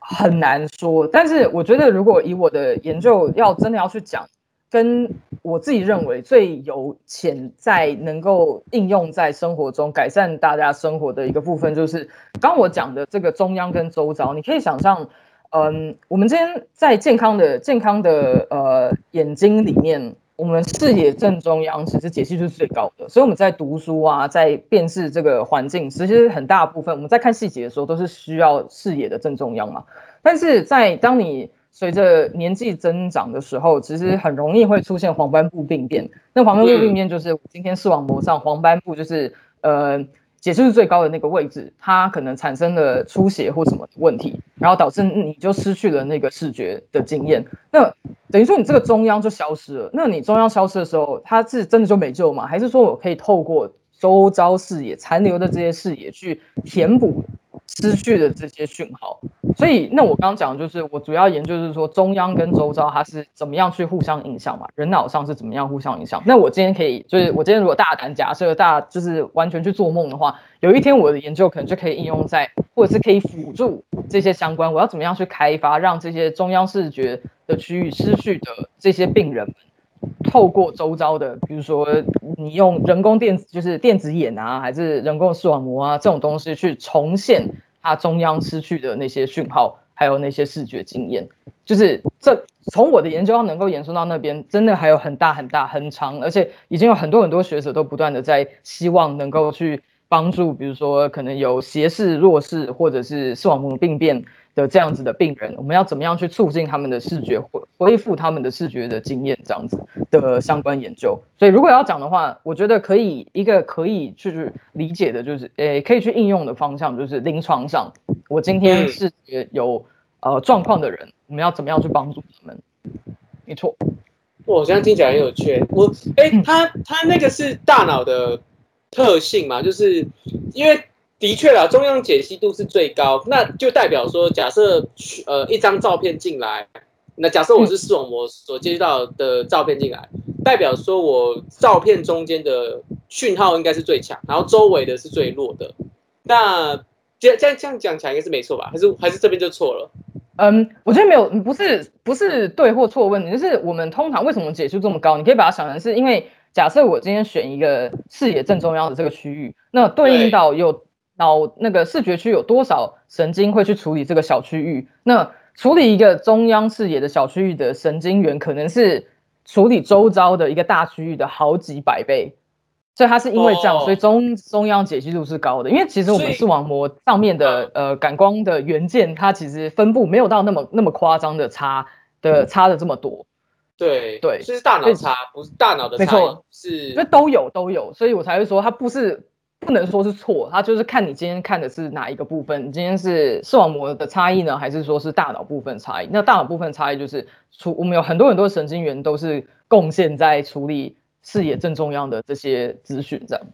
很难说。但是我觉得，如果以我的研究要真的要去讲，跟我自己认为最有潜在能够应用在生活中改善大家生活的一个部分，就是刚我讲的这个中央跟周遭，你可以想象，嗯，我们今天在健康的健康的呃眼睛里面。我们视野正中央，其实解析度是最高的，所以我们在读书啊，在辨识这个环境，其实很大部分我们在看细节的时候，都是需要视野的正中央嘛。但是在当你随着年纪增长的时候，其实很容易会出现黄斑部病变。那黄斑部病变就是今天视网膜上黄斑部，就是呃。解释度最高的那个位置，它可能产生了出血或什么问题，然后导致你就失去了那个视觉的经验。那等于说你这个中央就消失了。那你中央消失的时候，它是真的就没救吗？还是说我可以透过周遭视野残留的这些视野去填补？失去的这些讯号，所以那我刚刚讲的就是我主要研究是说中央跟周遭它是怎么样去互相影响嘛，人脑上是怎么样互相影响。那我今天可以就是我今天如果大胆假设大就是完全去做梦的话，有一天我的研究可能就可以应用在或者是可以辅助这些相关，我要怎么样去开发让这些中央视觉的区域失去的这些病人们。透过周遭的，比如说你用人工电子，就是电子眼啊，还是人工视网膜啊，这种东西去重现它中央失去的那些讯号，还有那些视觉经验，就是这从我的研究能够延伸到那边，真的还有很大很大很长，而且已经有很多很多学者都不断的在希望能够去帮助，比如说可能有斜视、弱视或者是视网膜病变。的这样子的病人，我们要怎么样去促进他们的视觉恢恢复他们的视觉的经验？这样子的相关研究。所以如果要讲的话，我觉得可以一个可以去理解的，就是诶，可以去应用的方向，就是临床上，我今天视觉有呃状况的人，我们要怎么样去帮助他们？没错。我这样听起来很有趣。我哎，他他那个是大脑的特性嘛？就是因为。的确啦，中央解析度是最高，那就代表说，假设呃一张照片进来，那假设我是视网膜所接到的照片进来，代表说我照片中间的讯号应该是最强，然后周围的是最弱的。那这这样这样讲起来应该是没错吧？还是还是这边就错了？嗯，我觉得没有，不是不是对或错问题，就是我们通常为什么解析度这么高？你可以把它想成是因为假设我今天选一个视野正中央的这个区域，那对应到有。脑那个视觉区有多少神经会去处理这个小区域？那处理一个中央视野的小区域的神经元，可能是处理周遭的一个大区域的好几百倍。所以它是因为这样，所以中中央解析度是高的。因为其实我们视网膜上面的呃感光的元件，它其实分布没有到那么那么夸张的差的差的这么多。对对，是大脑差，不是大脑的差，没错，是，所以都有都有，所以我才会说它不是。不能说是错，它就是看你今天看的是哪一个部分。你今天是视网膜的差异呢，还是说是大脑部分差异？那大脑部分差异就是处我们有很多很多神经元都是贡献在处理视野正中央的这些资讯，这样。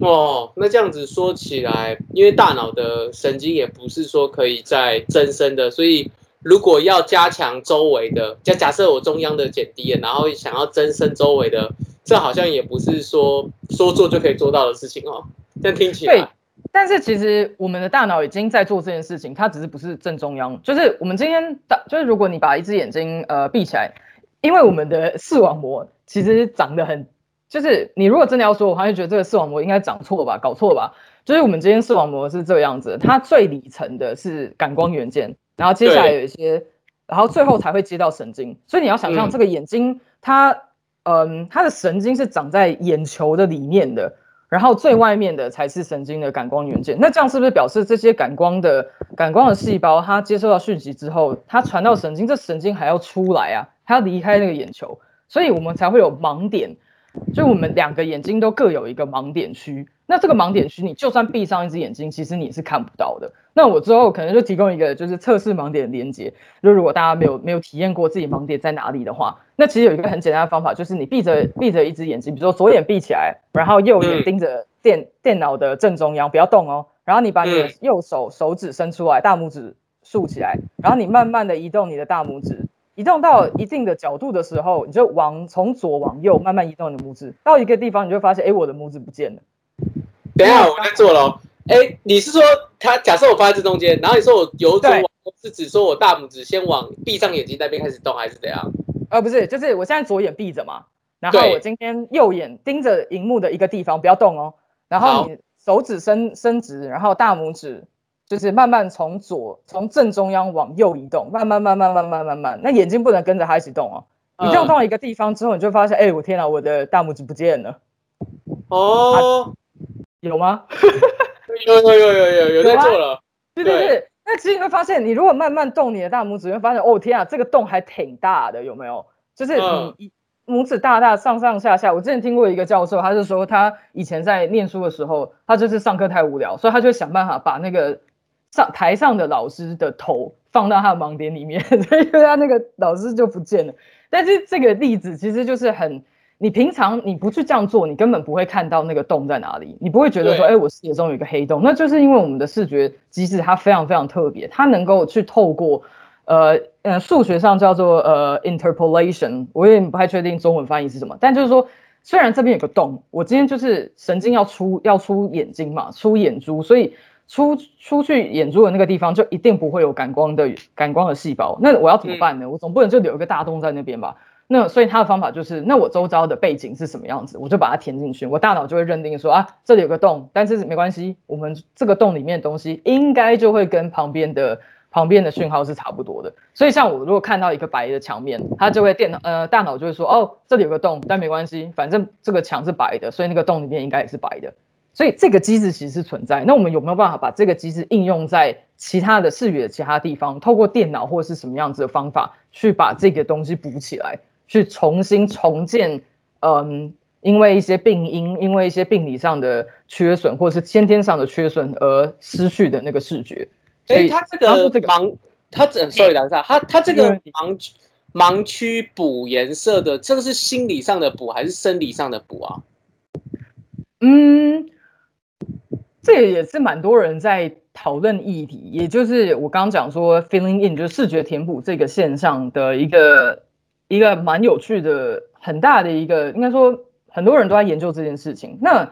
哦，那这样子说起来，因为大脑的神经也不是说可以再增生的，所以如果要加强周围的，假假设我中央的减低，然后想要增生周围的。这好像也不是说说做就可以做到的事情哦。这听起来，对，但是其实我们的大脑已经在做这件事情，它只是不是正中央。就是我们今天大，就是如果你把一只眼睛呃闭起来，因为我们的视网膜其实长得很，就是你如果真的要说，我好像觉得这个视网膜应该长错吧，搞错吧。就是我们今天视网膜是这个样子，它最里层的是感光元件，然后接下来有一些，然后最后才会接到神经。所以你要想象这个眼睛它。嗯，它的神经是长在眼球的里面的，然后最外面的才是神经的感光元件。那这样是不是表示这些感光的感光的细胞，它接收到讯息之后，它传到神经，这神经还要出来啊，它要离开那个眼球，所以我们才会有盲点。就我们两个眼睛都各有一个盲点区。那这个盲点区，你就算闭上一只眼睛，其实你是看不到的。那我之后可能就提供一个就是测试盲点的连接，就如果大家没有没有体验过自己盲点在哪里的话，那其实有一个很简单的方法，就是你闭着闭着一只眼睛，比如说左眼闭起来，然后右眼盯着电电脑的正中央，不要动哦。然后你把你的右手手指伸出来，大拇指竖起来，然后你慢慢的移动你的大拇指，移动到一定的角度的时候，你就往从左往右慢慢移动你的拇指，到一个地方你就发现，哎，我的拇指不见了。等一下，我在做喽。哎，你是说他假设我放在这中间，然后你说我由左往右，是指说我大拇指先往闭上眼睛那边开始动，还是怎样？呃，不是，就是我现在左眼闭着嘛，然后我今天右眼盯着荧幕的一个地方，不要动哦。然后你手指伸伸直，然后大拇指就是慢慢从左从正中央往右移动，慢慢慢慢慢慢慢慢。那眼睛不能跟着它一起动哦。你动到一个地方之后，你就发现，哎，我天哪，我的大拇指不见了。哦，有吗？有有有有有有在做了。对对对，那其实你会发现，你如果慢慢动你的大拇指，你会发现，哦天啊，这个洞还挺大的，有没有？就是你拇指大大上上下下。我之前听过一个教授，他是说他以前在念书的时候，他就是上课太无聊，所以他就想办法把那个上台上的老师的头放到他的盲点里面，所以他那个老师就不见了。但是这个例子其实就是很。你平常你不去这样做，你根本不会看到那个洞在哪里，你不会觉得说，哎，我视野中有一个黑洞，那就是因为我们的视觉机制它非常非常特别，它能够去透过，呃呃，数学上叫做呃 interpolation，我也不太确定中文翻译是什么，但就是说，虽然这边有个洞，我今天就是神经要出要出眼睛嘛，出眼珠，所以出出去眼珠的那个地方就一定不会有感光的感光的细胞，那我要怎么办呢？我总不能就留一个大洞在那边吧？那所以他的方法就是，那我周遭的背景是什么样子，我就把它填进去，我大脑就会认定说啊，这里有个洞，但是没关系，我们这个洞里面的东西应该就会跟旁边的旁边的讯号是差不多的。所以像我如果看到一个白的墙面，它就会电脑呃大脑就会说哦，这里有个洞，但没关系，反正这个墙是白的，所以那个洞里面应该也是白的。所以这个机制其实是存在。那我们有没有办法把这个机制应用在其他的视觉其他地方，透过电脑或是什么样子的方法去把这个东西补起来？去重新重建，嗯，因为一些病因，因为一些病理上的缺损，或者是先天上的缺损而失去的那个视觉。所以他这个盲，他整，sorry，等一下，他他这个盲盲区补颜色的，这个是心理上的补还是生理上的补啊？嗯，这也是蛮多人在讨论议题，也就是我刚刚讲说 filling in，就是视觉填补这个现象的一个。一个蛮有趣的、很大的一个，应该说很多人都在研究这件事情。那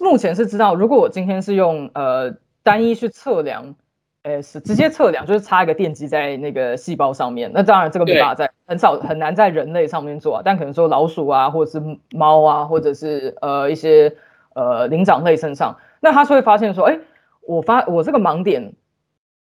目前是知道，如果我今天是用呃单一去测量，呃是直接测量，就是插一个电极在那个细胞上面，那当然这个没办法在很少很难在人类上面做啊，但可能说老鼠啊，或者是猫啊，或者是呃一些呃灵长类身上，那他是会发现说，哎，我发我这个盲点。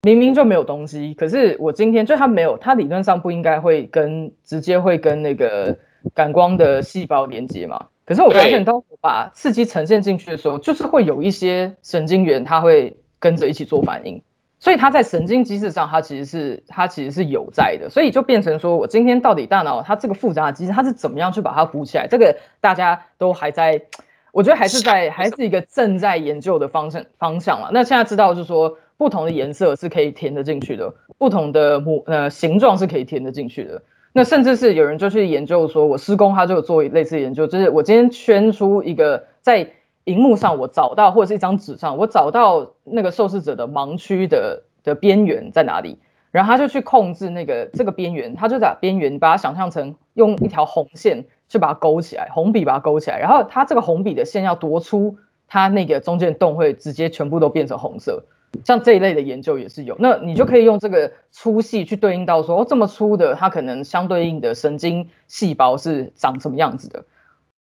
明明就没有东西，可是我今天就它没有，它理论上不应该会跟直接会跟那个感光的细胞连接嘛？可是我发现，当我把刺激呈现进去的时候，就是会有一些神经元，它会跟着一起做反应，所以它在神经机制上，它其实是它其实是有在的，所以就变成说我今天到底大脑它这个复杂的机制，它是怎么样去把它补起来？这个大家都还在，我觉得还是在还是一个正在研究的方向方向嘛。那现在知道就是说。不同的颜色是可以填得进去的，不同的模呃形状是可以填得进去的。那甚至是有人就去研究说，我施工他就做类似研究，就是我今天圈出一个在荧幕上我找到，或者是一张纸上我找到那个受试者的盲区的的边缘在哪里，然后他就去控制那个这个边缘，他就把边缘把它想象成用一条红线去把它勾起来，红笔把它勾起来，然后它这个红笔的线要多粗，它那个中间洞会直接全部都变成红色。像这一类的研究也是有，那你就可以用这个粗细去对应到说，哦，这么粗的，它可能相对应的神经细胞是长什么样子的，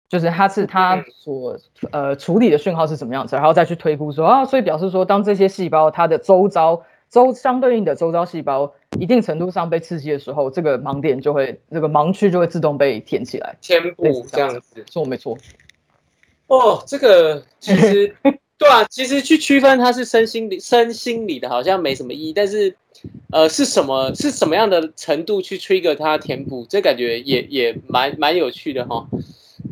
就是它是它所呃处理的讯号是什么样子，然后再去推估说啊，所以表示说，当这些细胞它的周遭周相对应的周遭细胞一定程度上被刺激的时候，这个盲点就会这个盲区就会自动被填起来，填补这样子，错没错？哦，这个其实。对啊，其实去区分它是身心理、身心理的，好像没什么意义。但是，呃，是什么是什么样的程度去 trigger 它填补，这感觉也也蛮蛮有趣的哈。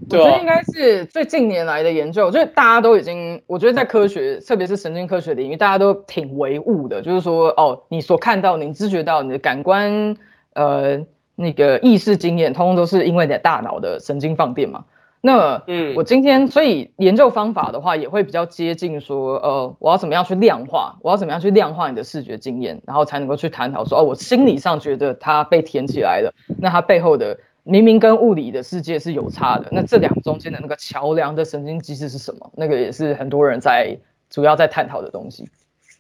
我觉得应该是最近年来的研究，就是大家都已经，我觉得在科学，特别是神经科学领域，大家都挺唯物的，就是说，哦，你所看到、你知觉到、你的感官，呃，那个意识经验，通通都是因为你的大脑的神经放电嘛。那，嗯，我今天所以研究方法的话，也会比较接近说，呃，我要怎么样去量化，我要怎么样去量化你的视觉经验，然后才能够去探讨说，哦，我心理上觉得它被填起来了，那它背后的。明明跟物理的世界是有差的，那这两中间的那个桥梁的神经机制是什么？那个也是很多人在主要在探讨的东西。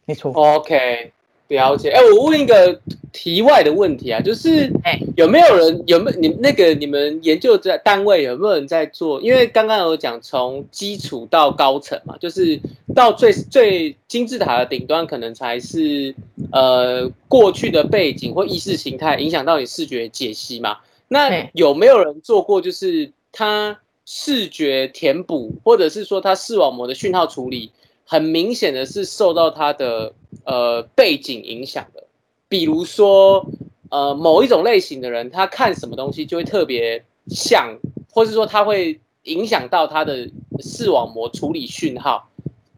没错。OK，了解。哎，我问一个题外的问题啊，就是哎，有没有人有没有你那个你们研究在单位有没有人在做？因为刚刚有讲从基础到高层嘛，就是到最最金字塔的顶端，可能才是呃过去的背景或意识形态影响到你视觉解析嘛。那有没有人做过？就是他视觉填补，或者是说他视网膜的讯号处理，很明显的是受到他的呃背景影响的。比如说，呃，某一种类型的人，他看什么东西就会特别像，或是说他会影响到他的视网膜处理讯号。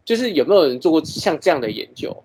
就是有没有人做过像这样的研究？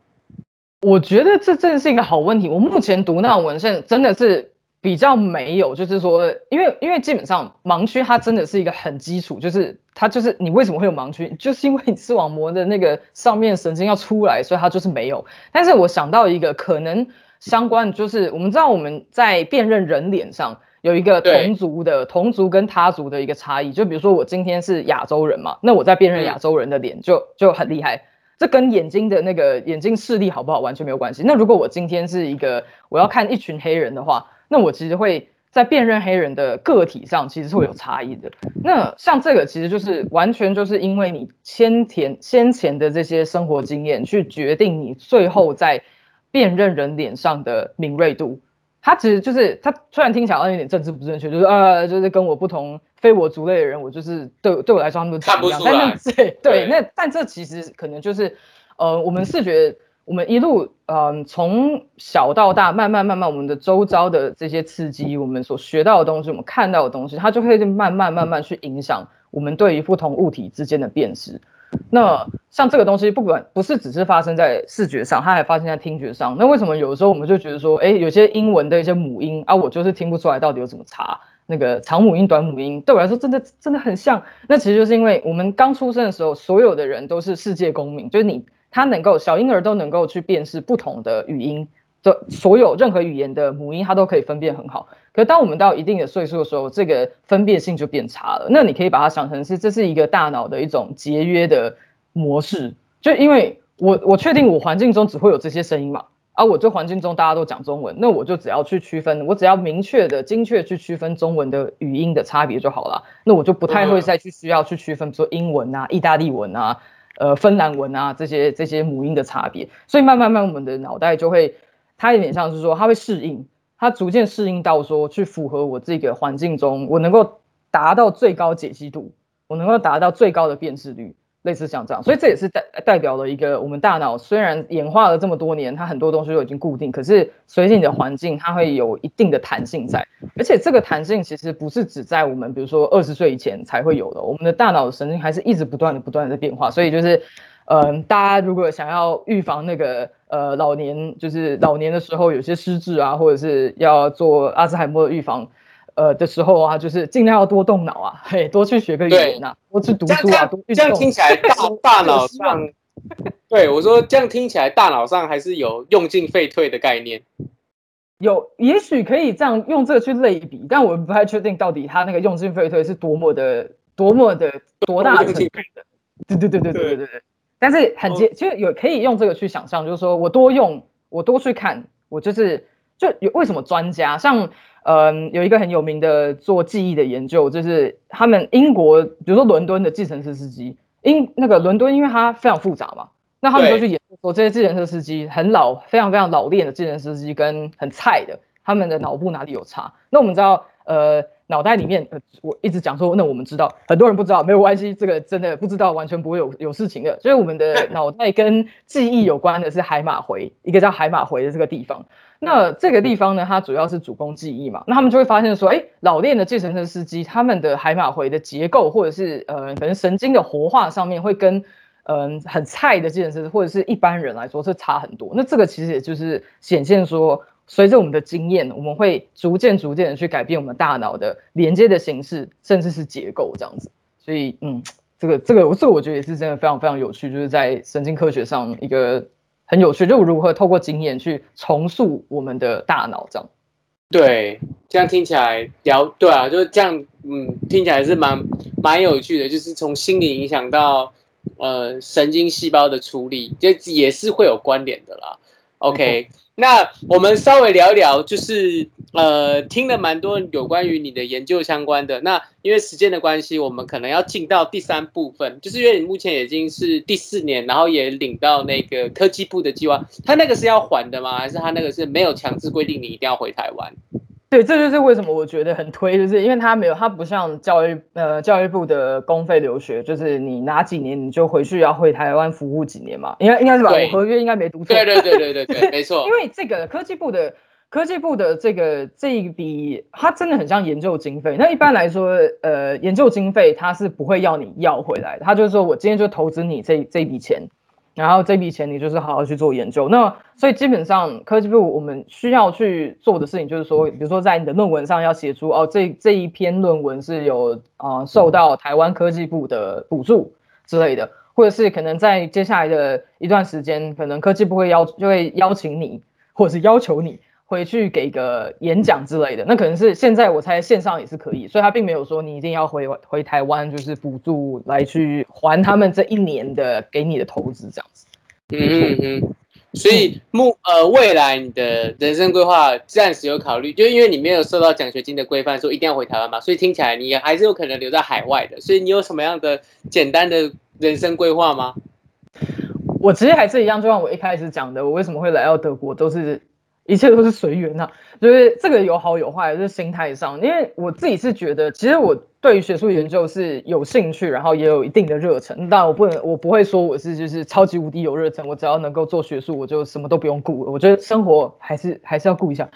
我觉得这真的是一个好问题。我目前读那文献真的是。比较没有，就是说，因为因为基本上盲区它真的是一个很基础，就是它就是你为什么会有盲区，就是因为你视网膜的那个上面神经要出来，所以它就是没有。但是我想到一个可能相关，就是我们知道我们在辨认人脸上有一个同族的同族跟他族的一个差异，就比如说我今天是亚洲人嘛，那我在辨认亚洲人的脸就就很厉害，这跟眼睛的那个眼睛视力好不好完全没有关系。那如果我今天是一个我要看一群黑人的话。那我其实会在辨认黑人的个体上，其实是会有差异的。那像这个，其实就是完全就是因为你先前先前的这些生活经验，去决定你最后在辨认人脸上的敏锐度。它其实就是它虽然听起来有点政治不正确，就是呃，就是跟我不同非我族类的人，我就是对对我来说他们都看不出来。对对，那但这其实可能就是呃，我们视觉。我们一路，嗯，从小到大，慢慢慢慢，我们的周遭的这些刺激，我们所学到的东西，我们看到的东西，它就会慢慢慢慢去影响我们对于不同物体之间的辨识。那像这个东西，不管不是只是发生在视觉上，它还发生在听觉上。那为什么有的时候我们就觉得说，哎，有些英文的一些母音啊，我就是听不出来到底有什么差？那个长母音、短母音，对我来说真的真的很像。那其实就是因为我们刚出生的时候，所有的人都是世界公民，就是你。它能够小婴儿都能够去辨识不同的语音的所有任何语言的母音，它都可以分辨很好。可是当我们到一定的岁数的时候，这个分辨性就变差了。那你可以把它想成是这是一个大脑的一种节约的模式，就因为我我确定我环境中只会有这些声音嘛，而我这环境中大家都讲中文，那我就只要去区分，我只要明确的、精确去区分中文的语音的差别就好了。那我就不太会再去需要去区分，说英文啊、意大利文啊。呃，芬兰文啊，这些这些母音的差别，所以慢慢慢，我们的脑袋就会，它有点像是说，它会适应，它逐渐适应到说，去符合我这个环境中，我能够达到最高解析度，我能够达到最高的辨识率。类似像这样，所以这也是代代表了一个我们大脑虽然演化了这么多年，它很多东西都已经固定，可是随着你的环境，它会有一定的弹性在，而且这个弹性其实不是只在我们比如说二十岁以前才会有的，我们的大脑神经还是一直不断的不断的变化，所以就是，嗯，大家如果想要预防那个呃老年就是老年的时候有些失智啊，或者是要做阿兹海默的预防。呃的时候啊，就是尽量要多动脑啊，嘿，多去学个语言啊，多去读书啊，多这样听起来大 大脑上，对我说这样听起来大脑上还是有用进废退的概念，有也许可以这样用这个去类比，但我不太确定到底它那个用进废退是多么的多么的多大程度的，对对对对对对对对，但是很接，其实有可以用这个去想象，就是说我多用，我多去看，我就是就有为什么专家？像。嗯，有一个很有名的做记忆的研究，就是他们英国，比如说伦敦的计程车司机，英那个伦敦，因为它非常复杂嘛，那他们就去研究说这些计程车司机很老，非常非常老练的计程车司机跟很菜的，他们的脑部哪里有差？那我们知道，呃，脑袋里面，呃，我一直讲说，那我们知道，很多人不知道，没有关系，这个真的不知道，完全不会有有事情的。所以我们的 脑袋跟记忆有关的是海马回，一个叫海马回的这个地方。那这个地方呢，它主要是主攻记忆嘛。那他们就会发现说，哎，老练的计程车司机，他们的海马回的结构，或者是呃，可能神经的活化上面，会跟嗯很菜的计程车或者是一般人来说是差很多。那这个其实也就是显现说。随着我们的经验，我们会逐渐、逐渐的去改变我们大脑的连接的形式，甚至是结构这样子。所以，嗯，这个、这个，这个我觉得也是真的非常非常有趣，就是在神经科学上一个很有趣，就如何透过经验去重塑我们的大脑这样。对，这样听起来聊对啊，就是这样，嗯，听起来是蛮蛮有趣的，就是从心理影响到呃神经细胞的处理，这也是会有关联的啦。OK。那我们稍微聊一聊，就是呃，听了蛮多有关于你的研究相关的。那因为时间的关系，我们可能要进到第三部分，就是因为你目前已经是第四年，然后也领到那个科技部的计划，他那个是要还的吗？还是他那个是没有强制规定你一定要回台湾？对，这就是为什么我觉得很推，就是因为它没有，它不像教育呃教育部的公费留学，就是你哪几年你就回去要回台湾服务几年嘛，应该应该是吧？我合约应该没读错。对对对对对对，没错。因为这个科技部的科技部的这个这一笔，它真的很像研究经费。那一般来说，呃，研究经费它是不会要你要回来的，他就是说我今天就投资你这这笔钱。然后这笔钱你就是好好去做研究，那所以基本上科技部我们需要去做的事情就是说，比如说在你的论文上要写出哦，这这一篇论文是有啊受到台湾科技部的补助之类的，或者是可能在接下来的一段时间，可能科技部会邀就会邀请你，或者是要求你。回去给个演讲之类的，那可能是现在我猜线上也是可以，所以他并没有说你一定要回回台湾，就是补助来去还他们这一年的给你的投资这样子。嗯嗯嗯。所以目呃未来你的人生规划暂时有考虑，就因为你没有受到奖学金的规范，说一定要回台湾嘛，所以听起来你还是有可能留在海外的。所以你有什么样的简单的人生规划吗？我其实还是一样，就像我一开始讲的，我为什么会来到德国，都是。一切都是随缘呐，就是这个有好有坏，就是心态上。因为我自己是觉得，其实我对于学术研究是有兴趣，然后也有一定的热忱。但我不能，我不会说我是就是超级无敌有热忱。我只要能够做学术，我就什么都不用顾。我觉得生活还是还是要顾一下。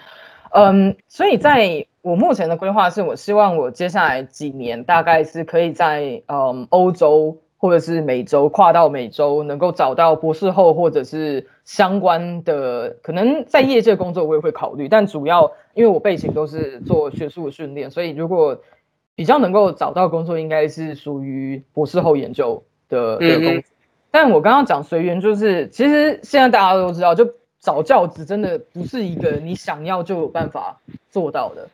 嗯，所以在我目前的规划是，我希望我接下来几年大概是可以在嗯欧洲。或者是美洲跨到美洲，能够找到博士后或者是相关的，可能在业界工作我也会考虑，但主要因为我背景都是做学术训练，所以如果比较能够找到工作，应该是属于博士后研究的的工作。但我刚刚讲随缘，就是其实现在大家都知道，就找教职真的不是一个你想要就有办法做到的。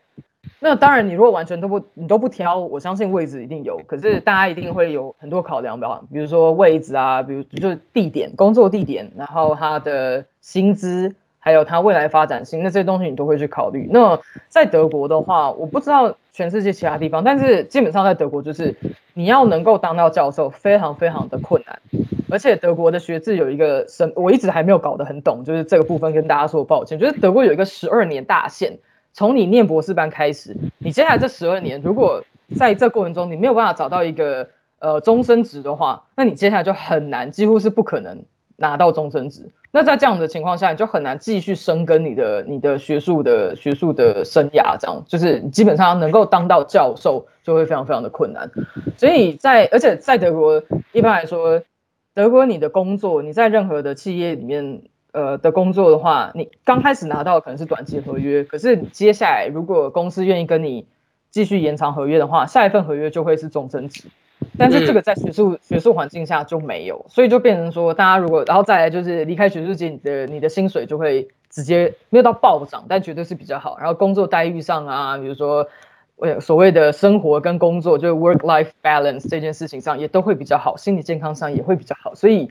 那当然，你如果完全都不你都不挑，我相信位置一定有。可是大家一定会有很多考量吧，比如说位置啊，比如就是地点、工作地点，然后他的薪资，还有他未来发展性，那这些东西你都会去考虑。那在德国的话，我不知道全世界其他地方，但是基本上在德国就是你要能够当到教授，非常非常的困难。而且德国的学制有一个什，我一直还没有搞得很懂，就是这个部分跟大家说抱歉，就是德国有一个十二年大限。从你念博士班开始，你接下来这十二年，如果在这过程中你没有办法找到一个呃终身职的话，那你接下来就很难，几乎是不可能拿到终身职。那在这样的情况下，你就很难继续深耕你的你的学术的学术的生涯，这样就是你基本上能够当到教授就会非常非常的困难。所以在而且在德国一般来说，德国你的工作你在任何的企业里面。呃的工作的话，你刚开始拿到可能是短期合约，可是接下来如果公司愿意跟你继续延长合约的话，下一份合约就会是终身制。但是这个在学术学术环境下就没有，所以就变成说，大家如果然后再来就是离开学术界，你的你的薪水就会直接没有到暴涨，但绝对是比较好。然后工作待遇上啊，比如说呃所谓的生活跟工作，就是 work life balance 这件事情上也都会比较好，心理健康上也会比较好。所以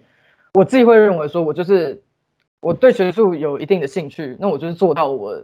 我自己会认为说，我就是。我对学术有一定的兴趣，那我就是做到我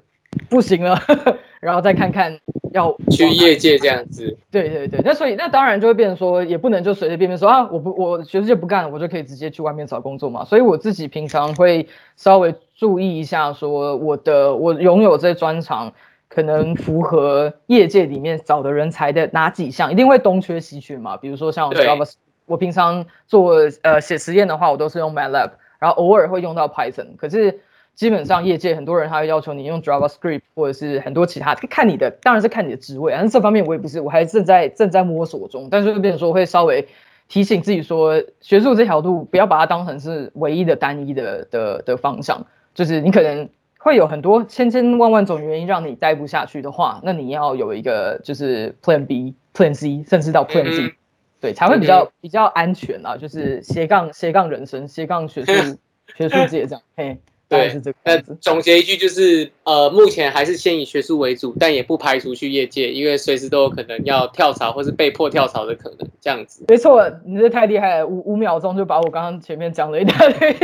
不行了，然后再看看要去业界这样子。对对对，那所以那当然就会变成说，也不能就随随便便说啊，我不我学术界不干了，我就可以直接去外面找工作嘛。所以我自己平常会稍微注意一下，说我的我拥有这些专长，可能符合业界里面找的人才的哪几项，一定会东缺西缺嘛。比如说像 Java，我平常做呃写实验的话，我都是用 MATLAB，然后偶尔会用到 Python。可是基本上业界很多人他会要求你用 JavaScript 或者是很多其他，看你的当然是看你的职位，但是这方面我也不是，我还正在正在摸索中。但是就变成说会稍微提醒自己说，学术这条路不要把它当成是唯一的单一的的的方向，就是你可能。会有很多千千万万种原因让你待不下去的话，那你要有一个就是 Plan B、Plan C，甚至到 Plan Z，对，才会比较比较安全啊。就是斜杠斜杠人生、斜杠学术 学术界这样，嘿。对，是这个。那总结一句就是，呃，目前还是先以学术为主，但也不排除去业界，因为随时都有可能要跳槽或是被迫跳槽的可能。这样子。没错，你这太厉害了，五五秒钟就把我刚刚前面讲了一大堆。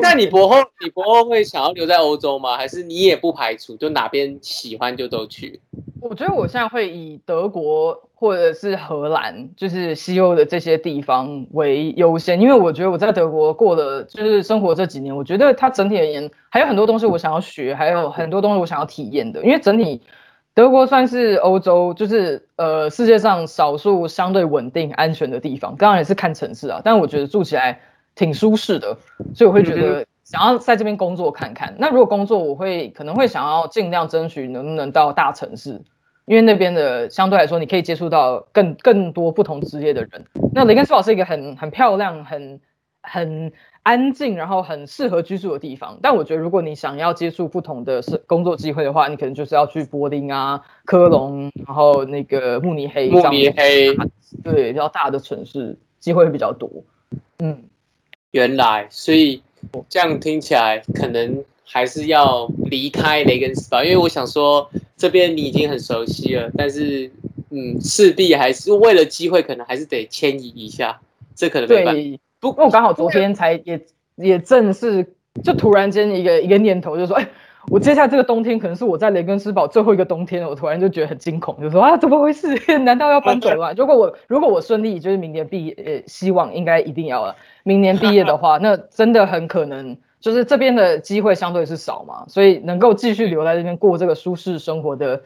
那你博后，你博后会想要留在欧洲吗？还是你也不排除，就哪边喜欢就都去？我觉得我现在会以德国或者是荷兰，就是西欧的这些地方为优先，因为我觉得我在德国过了就是生活这几年，我觉得它整体而言还有很多东西我想要学，还有很多东西我想要体验的。因为整体德国算是欧洲就是呃世界上少数相对稳定安全的地方，当然也是看城市啊，但我觉得住起来挺舒适的，所以我会觉得想要在这边工作看看。那如果工作，我会可能会想要尽量争取能不能到大城市。因为那边的相对来说，你可以接触到更更多不同职业的人。那雷根斯堡是一个很很漂亮、很很安静，然后很适合居住的地方。但我觉得，如果你想要接触不同的是工作机会的话，你可能就是要去柏林啊、科隆，然后那个慕尼黑。慕尼黑，对，比较大的城市，机会会比较多。嗯，原来，所以这样听起来可能。还是要离开雷根斯堡，因为我想说这边你已经很熟悉了，但是嗯，势必还是为了机会，可能还是得迁移一下，这可能没办法。不过我刚好昨天才也也正是就突然间一个一个念头，就说哎，我接下来这个冬天可能是我在雷根斯堡最后一个冬天，我突然就觉得很惊恐，就说啊，怎么回事？难道要搬走了？如果我如果我顺利，就是明年毕业，呃，希望应该一定要了。明年毕业的话，那真的很可能。就是这边的机会相对是少嘛，所以能够继续留在这边过这个舒适生活的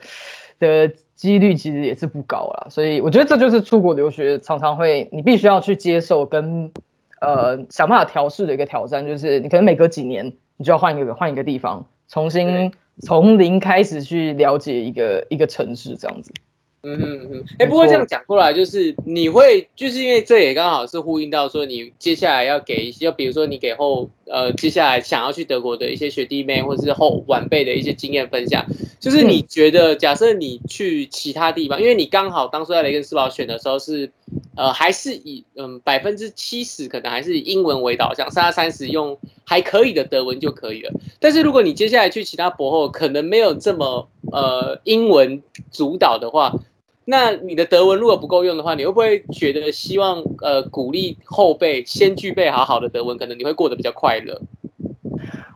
的几率其实也是不高啦。所以我觉得这就是出国留学常常会你必须要去接受跟呃想办法调试的一个挑战，就是你可能每隔几年你就要换一个换一个地方，重新从零开始去了解一个一个城市这样子。嗯嗯嗯，哎，不过这样讲过来，就是你会，就是因为这也刚好是呼应到说，你接下来要给一些，就比如说你给后，呃，接下来想要去德国的一些学弟妹或者是后晚辈的一些经验分享，就是你觉得，假设你去其他地方，因为你刚好当初在雷根斯堡选的时候是，呃，还是以嗯百分之七十可能还是以英文为导向，剩下三十用还可以的德文就可以了。但是如果你接下来去其他博后，可能没有这么呃英文主导的话。那你的德文如果不够用的话，你会不会觉得希望呃鼓励后辈先具备好好的德文，可能你会过得比较快乐？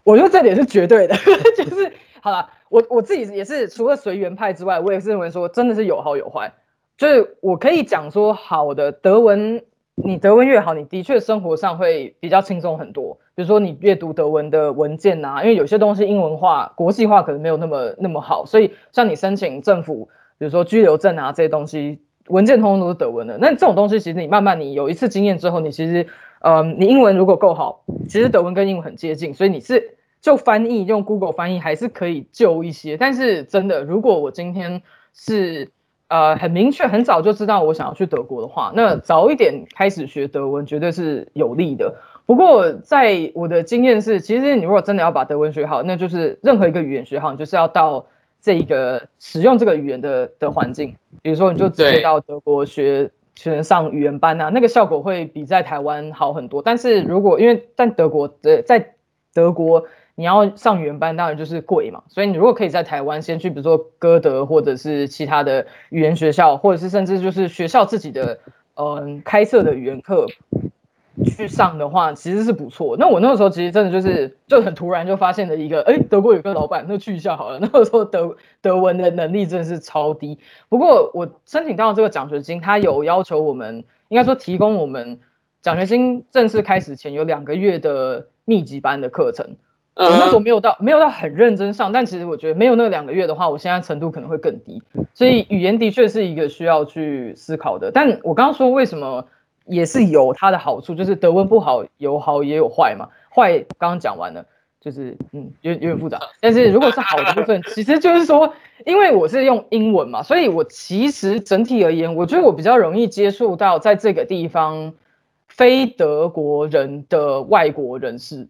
我觉得这点是绝对的，就是好了，我我自己也是除了随缘派之外，我也是认为说真的是有好有坏。就是我可以讲说，好的德文，你德文越好，你的确生活上会比较轻松很多。比如说你阅读德文的文件呐，因为有些东西英文化、国际化可能没有那么那么好，所以像你申请政府。比如说居留证啊这些东西，文件通通都是德文的。那这种东西其实你慢慢你有一次经验之后，你其实，嗯，你英文如果够好，其实德文跟英文很接近，所以你是就翻译用 Google 翻译还是可以救一些。但是真的，如果我今天是呃很明确很早就知道我想要去德国的话，那早一点开始学德文绝对是有利的。不过在我的经验是，其实你如果真的要把德文学好，那就是任何一个语言学好，你就是要到。这一个使用这个语言的的环境，比如说你就直接到德国学学上语言班啊，那个效果会比在台湾好很多。但是如果因为在德国的在德国你要上语言班，当然就是贵嘛。所以你如果可以在台湾先去，比如说歌德或者是其他的语言学校，或者是甚至就是学校自己的嗯开设的语言课。去上的话其实是不错。那我那个时候其实真的就是就很突然就发现了一个，哎，德国有个老板，那去一下好了。那个时候德德文的能力真的是超低。不过我申请到这个奖学金，他有要求我们，应该说提供我们奖学金正式开始前有两个月的密集班的课程。我那时候没有到没有到很认真上，但其实我觉得没有那两个月的话，我现在程度可能会更低。所以语言的确是一个需要去思考的。但我刚刚说为什么也是有它的好处，就是德文不好有好也有坏嘛。坏刚刚讲完了，就是嗯有有点复杂。但是如果是好的部分，其实就是说，因为我是用英文嘛，所以我其实整体而言，我觉得我比较容易接触到在这个地方非德国人的外国人士。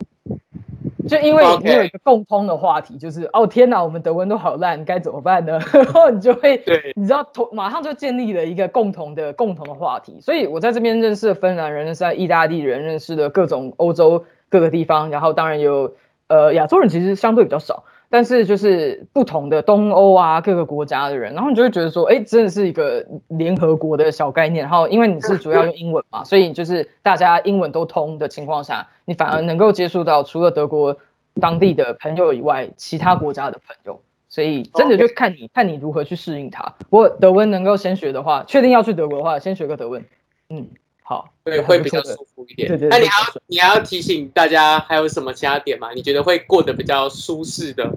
就因为你有一个共通的话题，就是哦天哪，我们德文都好烂，该怎么办呢？然后你就会，对，你知道，同马上就建立了一个共同的共同的话题。所以我在这边认识了芬兰人，认识在意大利人，认识的各种欧洲各个地方，然后当然有呃亚洲人，其实相对比较少。但是就是不同的东欧啊，各个国家的人，然后你就会觉得说，哎，真的是一个联合国的小概念。然后因为你是主要用英文嘛，所以就是大家英文都通的情况下，你反而能够接触到除了德国当地的朋友以外，其他国家的朋友。所以真的就看你看你如何去适应它。不过德文能够先学的话，确定要去德国的话，先学个德文。嗯。好，对，会比较舒服一点。对对。那你还要你还要提醒大家还有什么其他点吗？你觉得会过得比较舒适的？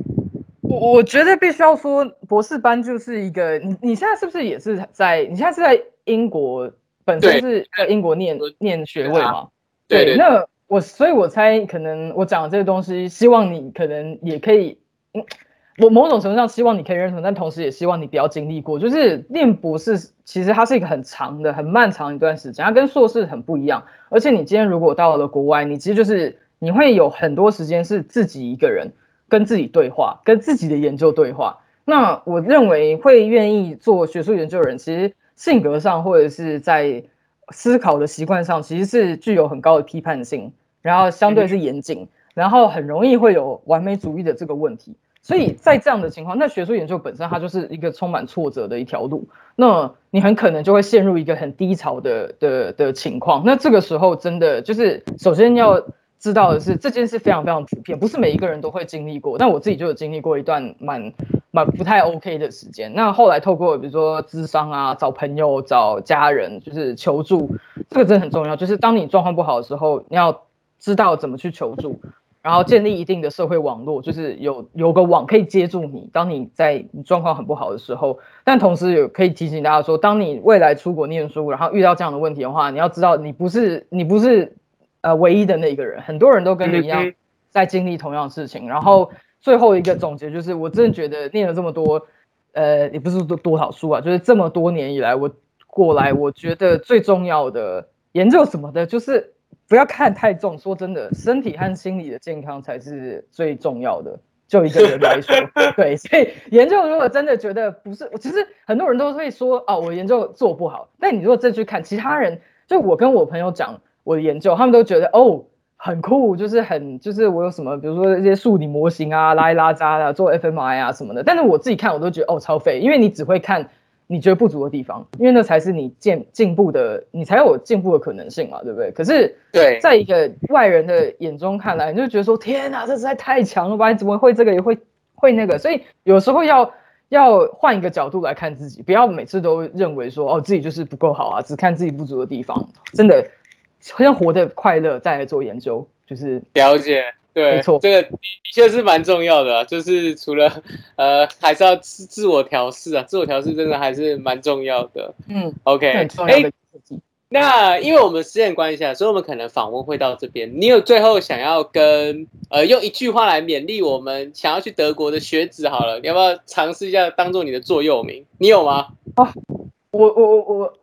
我我觉得必须要说，博士班就是一个，你你现在是不是也是在？你现在是在英国，本身是在英国念念学位吗？对。那我所以，我猜可能我讲的这个东西，希望你可能也可以。我某种程度上希望你可以认同，但同时也希望你不要经历过。就是念博士，其实它是一个很长的、很漫长一段时间，它跟硕士很不一样。而且你今天如果到了国外，你其实就是你会有很多时间是自己一个人跟自己对话，跟自己的研究对话。那我认为会愿意做学术研究的人，其实性格上或者是在思考的习惯上，其实是具有很高的批判性，然后相对是严谨，然后很容易会有完美主义的这个问题。所以在这样的情况，那学术研究本身它就是一个充满挫折的一条路，那你很可能就会陷入一个很低潮的的的情况。那这个时候真的就是首先要知道的是，这件事非常非常普遍，不是每一个人都会经历过。那我自己就有经历过一段蛮蛮不太 OK 的时间。那后来透过比如说咨商啊，找朋友、找家人，就是求助，这个真的很重要。就是当你状况不好的时候，你要知道怎么去求助。然后建立一定的社会网络，就是有有个网可以接住你，当你在状况很不好的时候。但同时也可以提醒大家说，当你未来出国念书，然后遇到这样的问题的话，你要知道你不是你不是呃唯一的那个人，很多人都跟你一样在经历同样的事情。然后最后一个总结就是，我真的觉得念了这么多，呃，也不是多多少书啊，就是这么多年以来我过来，我觉得最重要的研究什么的，就是。不要看太重，说真的，身体和心理的健康才是最重要的。就一个人来说，对，所以研究如果真的觉得不是，我其实很多人都会说，哦，我研究做不好。但你如果再去看其他人，就我跟我朋友讲我的研究，他们都觉得哦很酷，就是很就是我有什么，比如说一些数理模型啊，拉一拉渣的，做 fmi 啊什么的。但是我自己看，我都觉得哦超废，因为你只会看。你觉得不足的地方，因为那才是你进进步的，你才有进步的可能性嘛，对不对？可是，对，在一个外人的眼中看来，你就觉得说，天哪，这实在太强了吧？你怎么会这个也会会那个？所以有时候要要换一个角度来看自己，不要每次都认为说，哦，自己就是不够好啊，只看自己不足的地方。真的，先活得快乐，再来做研究，就是了解。对，没错，这个的确是蛮重要的，就是除了呃，还是要自自我调试啊，自我调试真的还是蛮重要的。嗯，OK，哎，那因为我们时间关系啊，所以我们可能访问会到这边。你有最后想要跟呃用一句话来勉励我们想要去德国的学子好了，你要不要尝试一下当做你的座右铭？你有吗？啊，我我我我。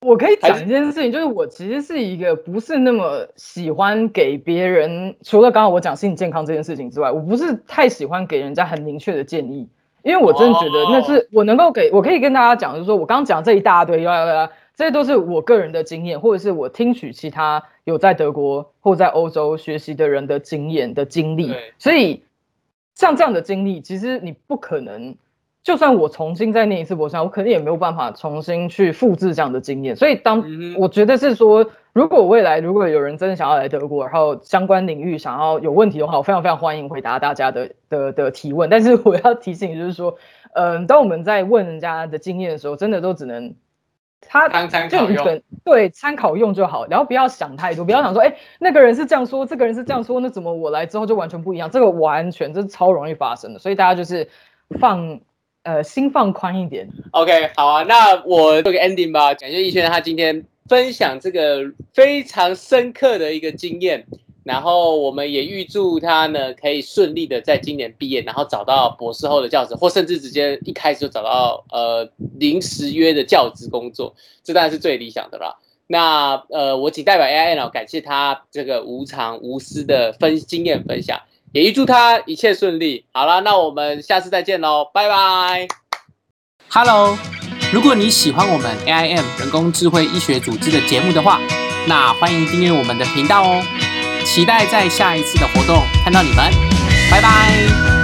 我可以讲一件事情，就是我其实是一个不是那么喜欢给别人，除了刚刚我讲心理健康这件事情之外，我不是太喜欢给人家很明确的建议，因为我真的觉得那是我能够给我可以跟大家讲，就是说我刚刚讲这一大堆，这些都是我个人的经验，或者是我听取其他有在德国或在欧洲学习的人的经验的经历，所以像这样的经历，其实你不可能。就算我重新再念一次博士，我肯定也没有办法重新去复制这样的经验。所以，当我觉得是说，如果未来如果有人真的想要来德国，然后相关领域想要有问题的话，我非常非常欢迎回答大家的的的提问。但是我要提醒就是说，嗯，当我们在问人家的经验的时候，真的都只能他参考用。对参考用就好，然后不要想太多，不要想说，哎，那个人是这样说，这个人是这样说，那怎么我来之后就完全不一样？这个完全这是超容易发生的，所以大家就是放呃心放宽一点。OK，好啊，那我做个 ending 吧。感谢逸轩他今天分享这个非常深刻的一个经验，然后我们也预祝他呢可以顺利的在今年毕业，然后找到博士后的教职，或甚至直接一开始就找到呃临时约的教职工作，这当然是最理想的啦。那呃，我仅代表 AI 呢，感谢他这个无偿无私的分经验分享，也预祝他一切顺利。好了，那我们下次再见喽，拜拜。Hello，如果你喜欢我们 AIM 人工智慧医学组织的节目的话，那欢迎订阅我们的频道哦。期待在下一次的活动看到你们，拜拜。